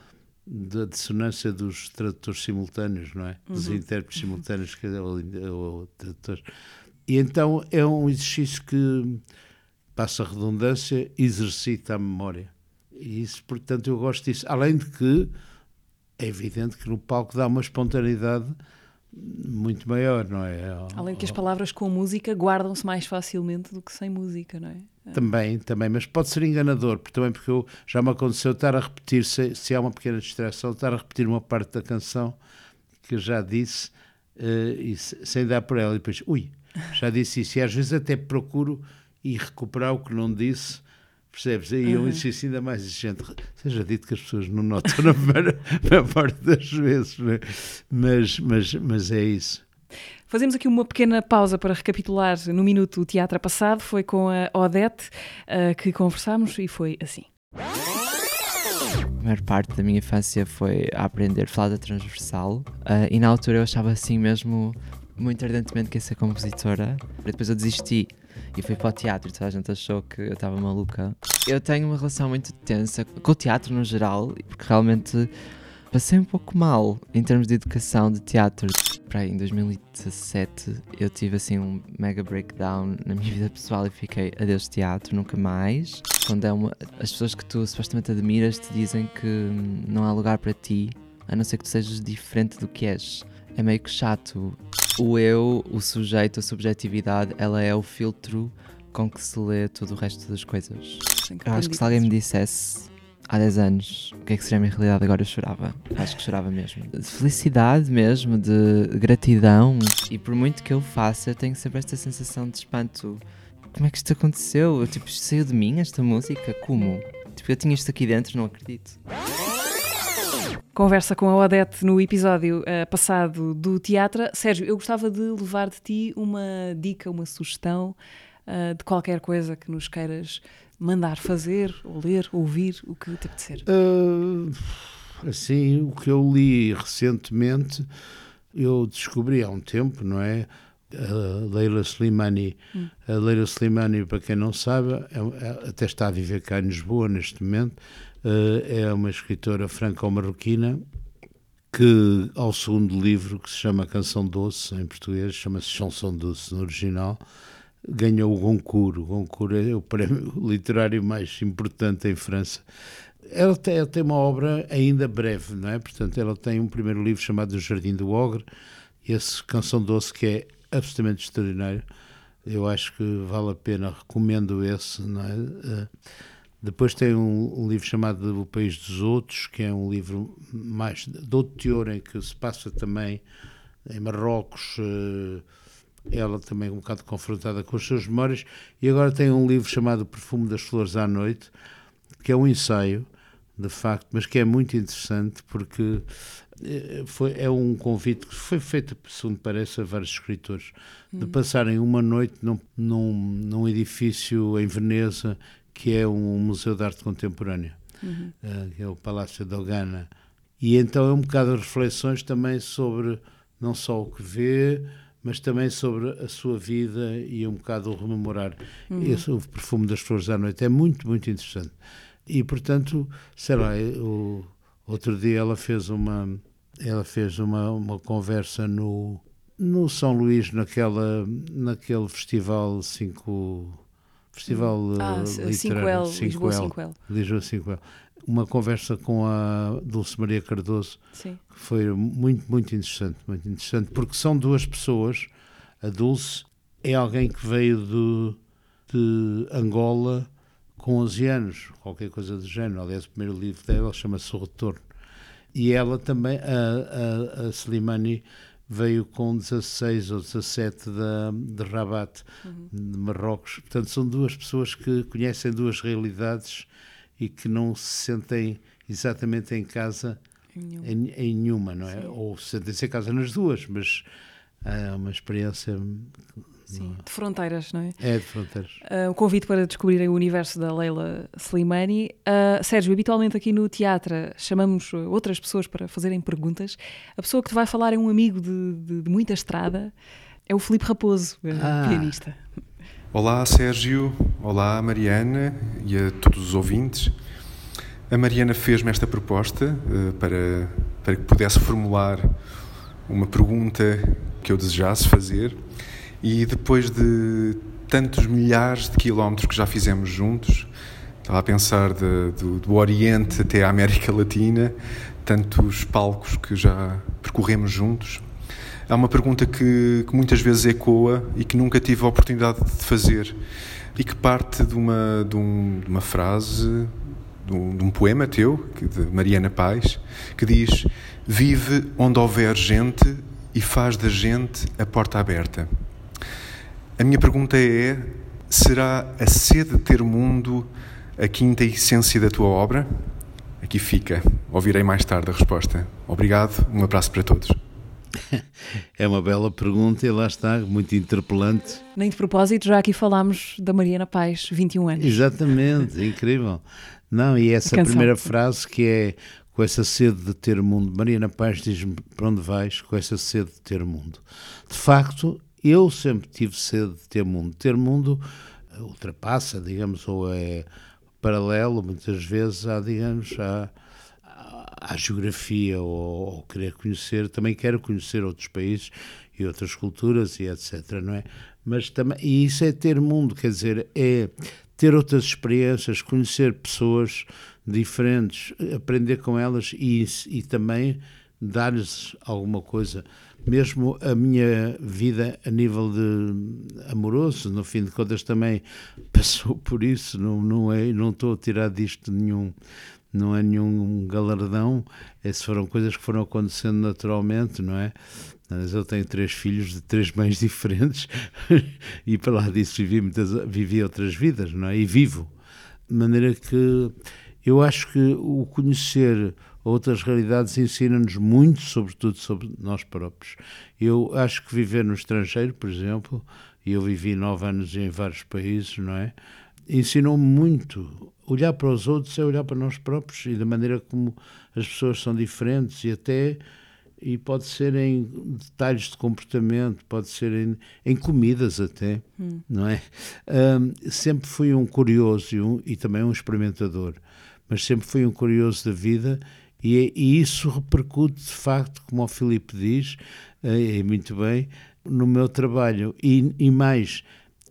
S2: da dissonância dos tradutores simultâneos, não é? Dos intérpretes simultâneos que ou, ou tradutores. E então é um exercício que passa a redundância, exercita a memória. Isso, portanto, eu gosto disso. Além de que é evidente que no palco dá uma espontaneidade muito maior, não é?
S1: Além de que as palavras com música guardam-se mais facilmente do que sem música, não é?
S2: Também, também, mas pode ser enganador, porque também porque eu, já me aconteceu estar a repetir, se, se há uma pequena distração, estar a repetir uma parte da canção que eu já disse eh, e se- sem dar por ela, e depois, ui, já disse isso, e às vezes até procuro e recuperar o que não disse, percebes? Aí é um exercício ainda mais exigente. Seja dito que as pessoas não notam na maior, parte das vezes, não é? mas, mas, mas é isso.
S1: Fazemos aqui uma pequena pausa para recapitular no minuto o teatro passado. Foi com a Odete eh, que conversámos e foi assim.
S3: A maior parte da minha infância foi a aprender flauta transversal ah, e na altura eu achava assim mesmo muito ardentemente que ser compositora. Depois eu desisti e fui para o teatro toda a gente achou que eu estava maluca. Eu tenho uma relação muito tensa com o teatro no geral, porque realmente passei um pouco mal em termos de educação de teatro. Para em 2017 eu tive assim um mega breakdown na minha vida pessoal e fiquei adeus teatro, nunca mais. Quando é uma, as pessoas que tu supostamente admiras te dizem que não há lugar para ti, a não ser que tu sejas diferente do que és. É meio que chato. O eu, o sujeito, a subjetividade, ela é o filtro com que se lê todo o resto das coisas. Eu acho que se alguém me dissesse há 10 anos o que é que seria a minha realidade agora, eu chorava. Acho que chorava mesmo. De felicidade mesmo, de gratidão. E por muito que eu faça, eu tenho sempre esta sensação de espanto. Como é que isto aconteceu? Eu, tipo, isto saiu de mim, esta música? Como? Tipo, eu tinha isto aqui dentro, não acredito.
S1: Conversa com a Odete no episódio uh, passado do teatro. Sérgio, eu gostava de levar de ti uma dica, uma sugestão uh, de qualquer coisa que nos queiras mandar fazer, ou ler, ouvir, o que te apetecer.
S2: Uh, assim, o que eu li recentemente, eu descobri há um tempo, não é? A Leila Slimani. Hum. A Leila Slimani, para quem não sabe, é, é, até está a viver cá em Lisboa neste momento eh, é uma escritora franco-marroquina que, ao segundo livro, que se chama Canção Doce, em português, chama-se Chanson Doce no original, ganhou o Goncourt. O Goncourt é o prémio literário mais importante em França. Ela tem, ela tem uma obra ainda breve, não é? Portanto, ela tem um primeiro livro chamado O Jardim do Ogre, esse Canção Doce que é absolutamente extraordinário. Eu acho que vale a pena, recomendo esse, é? Uh, depois tem um, um, livro chamado O País dos Outros, que é um livro mais de outro teor, em que se passa também em Marrocos, eh, ela também um bocado confrontada com as suas memórias. E agora tem um livro chamado Perfume das Flores à Noite, que é um ensaio, de facto, mas que é muito interessante porque eh, foi, é um convite que foi feito, segundo parece, a vários escritores, de passarem uma noite num, num, num edifício em Veneza que é um museu de arte contemporânea, uhum. uh, que é o Palácio da Gana. E então é um bocado de reflexões também sobre não só o que vê, mas também sobre a sua vida e um bocado o rememorar uhum. esse, o perfume das flores à noite. É muito, muito interessante. E, portanto, sei lá, o, outro dia ela fez uma, ela fez uma, uma conversa no, no São Luís, naquela, naquele festival 5 Festival
S1: ah,
S2: uh, Literário
S1: 5L, Lisboa 5L.
S2: Lisboa 5L. Uma conversa com a Dulce Maria Cardoso Sim. que foi muito, muito interessante, muito interessante, porque são duas pessoas. A Dulce é alguém que veio do, de Angola com 11 anos, qualquer coisa do género. Aliás, o primeiro livro dela chama-se O Retorno. E ela também, a, a, a Slimani, veio com 16 ou 17 da, de Rabat, uhum. de Marrocos. Portanto, são duas pessoas que conhecem duas realidades e que não se sentem exatamente em casa em nenhuma, em, em nenhuma não é? Sim. Ou sentem-se em casa nas duas, mas é uma experiência
S1: Sim, de fronteiras, não é?
S2: É, de fronteiras.
S1: Uh, o convite para descobrirem o universo da Leila Slimani. Uh, Sérgio, habitualmente aqui no teatro chamamos outras pessoas para fazerem perguntas. A pessoa que te vai falar é um amigo de, de, de muita estrada, é o Filipe Raposo, ah. pianista.
S4: Olá, Sérgio. Olá, Mariana e a todos os ouvintes. A Mariana fez-me esta proposta uh, para, para que pudesse formular uma pergunta que eu desejasse fazer e depois de tantos milhares de quilómetros que já fizemos juntos, estava a pensar de, do, do Oriente até a América Latina, tantos palcos que já percorremos juntos. Há uma pergunta que, que, muitas vezes ecoa e que nunca tive a oportunidade de fazer e que parte de uma, de, um, de uma frase, de um, de um, poema teu, de Mariana Paz, que diz: Vive onde houver gente e faz da gente a porta aberta. A minha pergunta é: será a sede de ter o mundo a quinta essência da tua obra? Aqui fica. Ouvirei mais tarde a resposta. Obrigado, um abraço para todos.
S2: É uma bela pergunta e lá está, muito interpelante.
S1: Nem de propósito, já aqui falámos da Mariana Paz, 21 anos.
S2: Exatamente, incrível. Não, e essa primeira frase que é com essa sede de ter mundo. Mariana Paz diz-me para onde vais com essa sede de ter mundo. De facto, eu sempre tive sede de ter mundo. Ter mundo ultrapassa, digamos, ou é paralelo, muitas vezes, à, digamos, à, à geografia ou, ou querer conhecer. Também quero conhecer outros países e outras culturas e etc, não é? Mas também, e isso é ter mundo, quer dizer, é ter outras experiências, conhecer pessoas diferentes, aprender com elas e, e também dar-lhes alguma coisa. Mesmo a minha vida a nível de amoroso, no fim de contas, também passou por isso. Não, não, é, não estou a tirar disto nenhum, não é nenhum galardão. Essas foram coisas que foram acontecendo naturalmente, não é? Eu tenho três filhos de três mães diferentes e para lá disso vivi, muitas, vivi outras vidas, não é? E vivo. De maneira que eu acho que o conhecer outras realidades ensina-nos muito, sobretudo sobre nós próprios. Eu acho que viver no estrangeiro, por exemplo, e eu vivi nove anos em vários países, não é? Ensinou-me muito. Olhar para os outros é olhar para nós próprios e da maneira como as pessoas são diferentes e até e pode ser em detalhes de comportamento, pode ser em, em comidas até, hum. não é? Um, sempre fui um curioso e, um, e, também um experimentador, mas sempre fui um curioso da vida e, e isso repercute de facto, como o Filipe diz, e é, muito bem, no meu trabalho. E, e mais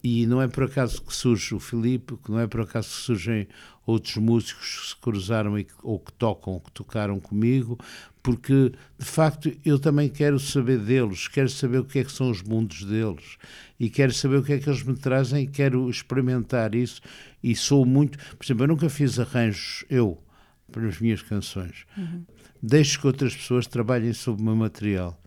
S2: e não é por acaso que surge o Filipe, não é por acaso que surgem outros músicos que se cruzaram e, ou que tocam, ou que tocaram comigo, porque de facto eu também quero saber deles, quero saber o que é que são os mundos deles e quero saber o que é que eles me trazem e quero experimentar isso e sou muito, por exemplo, eu nunca fiz arranjos eu para as minhas canções. Uhum. Deixo que outras pessoas trabalhem sobre o meu material.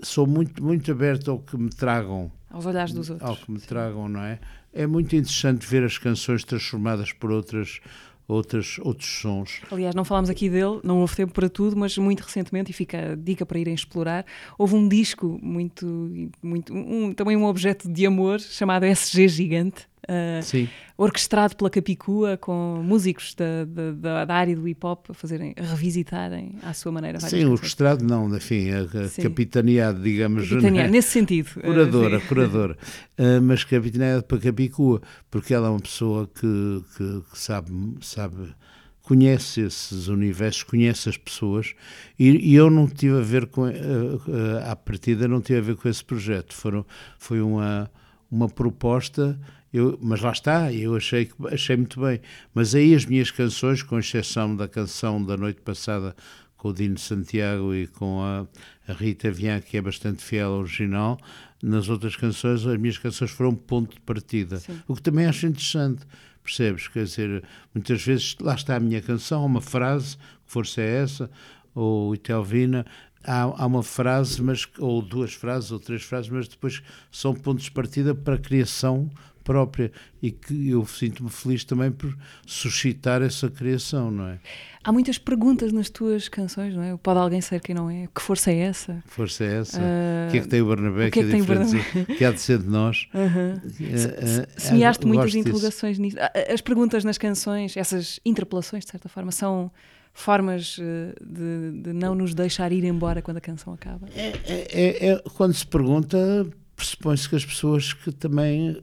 S2: Sou muito muito aberto ao que me tragam
S1: aos olhares dos outros.
S2: Ao que me tragam, não é? É muito interessante ver as canções transformadas por outras outras, outros sons.
S1: Aliás, não falámos aqui dele, não houve tempo para tudo, mas muito recentemente, e fica a dica para irem explorar, houve um disco muito, muito um, também um objeto de amor chamado SG Gigante, uh, orquestrado pela Capicua, com músicos da, da, da, área do hip hop a fazerem, a revisitarem à sua maneira.
S2: Sim, canções. orquestrado não, enfim, a, a capitaneado, digamos.
S1: Capitaneado, nesse sentido.
S2: Curadora, uh, curadora. Uh, mas capitaneado pela Capicua, porque ela é uma pessoa que, que, que sabe, sabe conhece esses universos, conhece as pessoas e, e, eu não tive a ver com, uh, uh, à partida não tive a ver com esse projeto, Foram, foi uma, uma proposta eu, mas lá está, eu achei, achei muito bem. Mas aí as minhas canções, com exceção da canção da noite passada com o Dino Santiago e com a, a Rita Vian, que é bastante fiel ao original, nas outras canções, as minhas canções foram ponto de partida. Sim. O que também acho interessante, percebes? Quer dizer, muitas vezes lá está a minha canção, uma frase, que força é essa, ou Itelvina, há, há uma frase, mas, ou duas frases, ou três frases, mas depois são pontos de partida para a criação própria e que eu sinto-me feliz também por suscitar essa criação, não é?
S1: Há muitas perguntas nas tuas canções, não é? Pode alguém ser quem não é? Que força é essa?
S2: Que força é essa? Uh, o que é que tem o Barnabé que, é que, é diferente que há de ser de nós? Uh -huh.
S1: uh, Semeaste muitas interrogações nisso. As perguntas nas canções, essas interpelações, de certa forma, são formas de, de não nos deixar ir embora quando a canção acaba?
S2: É, é, é, é quando se pergunta pressupõe-se que as pessoas que também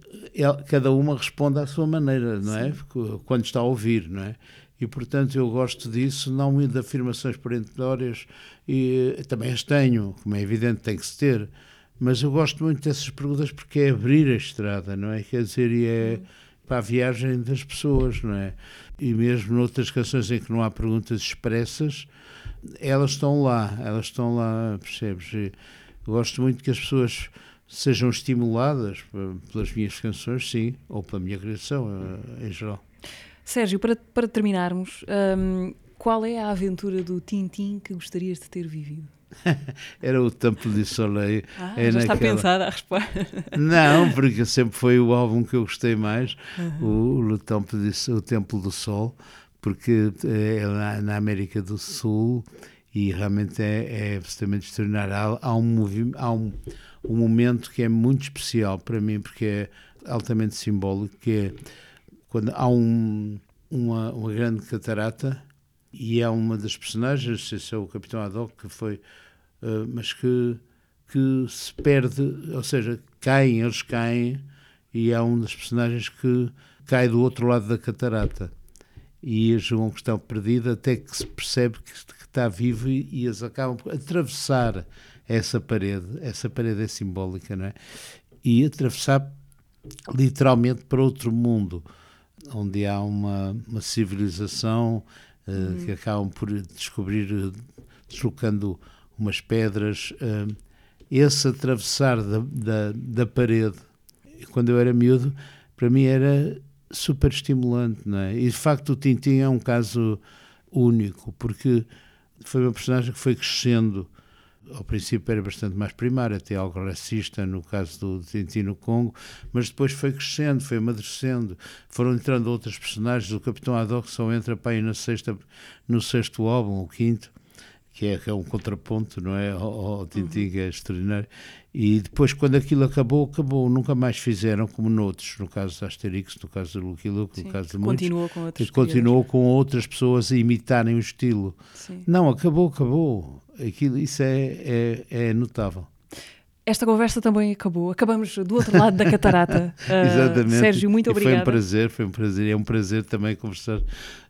S2: cada uma responde à sua maneira, não é? Quando está a ouvir, não é? E portanto eu gosto disso, não de afirmações perentórias e também as tenho, como é evidente, tem que se ter, mas eu gosto muito dessas perguntas porque é abrir a estrada, não é? Quer dizer, e é para a viagem das pessoas, não é? E mesmo noutras canções em que não há perguntas expressas, elas estão lá, elas estão lá, percebes? E gosto muito que as pessoas sejam estimuladas pelas minhas canções, sim, ou pela minha criação eh, em geral.
S1: Sérgio, para, para terminarmos, um, qual é a aventura do Tintim que gostarias de ter vivido?
S2: Era o Tempo de Soleil.
S1: Ah, é já naquela... está pensada a resposta.
S2: Não, porque sempre foi o álbum que eu gostei mais, uhum. o, o, Templo de, o Templo do Sol, porque é lá na América do Sul e realmente é, é absolutamente extraordinário. Há, há um movimento, há um, um momento que é muito especial para mim, porque é altamente simbólico, que é quando há um, uma, uma grande catarata E há uma das personagens, esse é o Capitão Haddock, que foi, uh, mas que, que se perde, ou seja, caem, eles caem, e há um dos personagens que cai do outro lado da catarata. E eles vão que estão perdidos até que se percebe que, que está vivo e, e eles acabam por atravessar essa parede. Essa parede é simbólica, não é? E atravessar literalmente para outro mundo, onde há uma, uma civilização uh, uhum. que acabam por descobrir, uh, deslocando umas pedras. Uh, esse atravessar da, da, da parede, quando eu era miúdo, para mim era super estimulante, não é? E de facto o Tintin é um caso único, porque foi uma personagem que foi crescendo. Ao princípio era bastante mais primária, até algo racista no caso do Tintin Congo, mas depois foi crescendo, foi amadurecendo. Foram entrando outras personagens. O Capitão Haddock só entra para aí na sexta, no sexto álbum, o quinto, que é, que é um contraponto, não é? Ao, ao Tintin, uhum. que é extraordinário. E depois, quando aquilo acabou, acabou. Nunca mais fizeram como noutros, no caso da Asterix, no caso do Lucky Luke, no caso de muitos.
S1: Continuou com outras
S2: Continuou com outras pessoas a imitarem o estilo.
S1: Sim.
S2: Não, acabou, acabou. Aquilo, isso é, é, é notável.
S1: Esta conversa também acabou. Acabamos do outro lado da catarata.
S2: Uh, Exatamente.
S1: Sérgio, muito obrigado.
S2: Foi um prazer, foi um prazer. É um prazer também conversar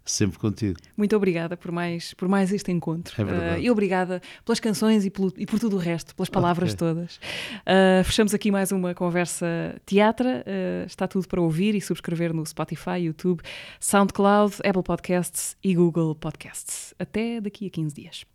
S2: sempre contigo.
S1: Muito obrigada por mais, por mais este encontro.
S2: É verdade.
S1: Uh, e obrigada pelas canções e, pelo, e, por tudo o resto, pelas palavras okay. todas. Uh, fechamos aqui mais uma conversa teatro. Uh, está tudo para ouvir e subscrever no Spotify, YouTube, SoundCloud, Apple Podcasts e Google Podcasts. Até daqui a 15 dias.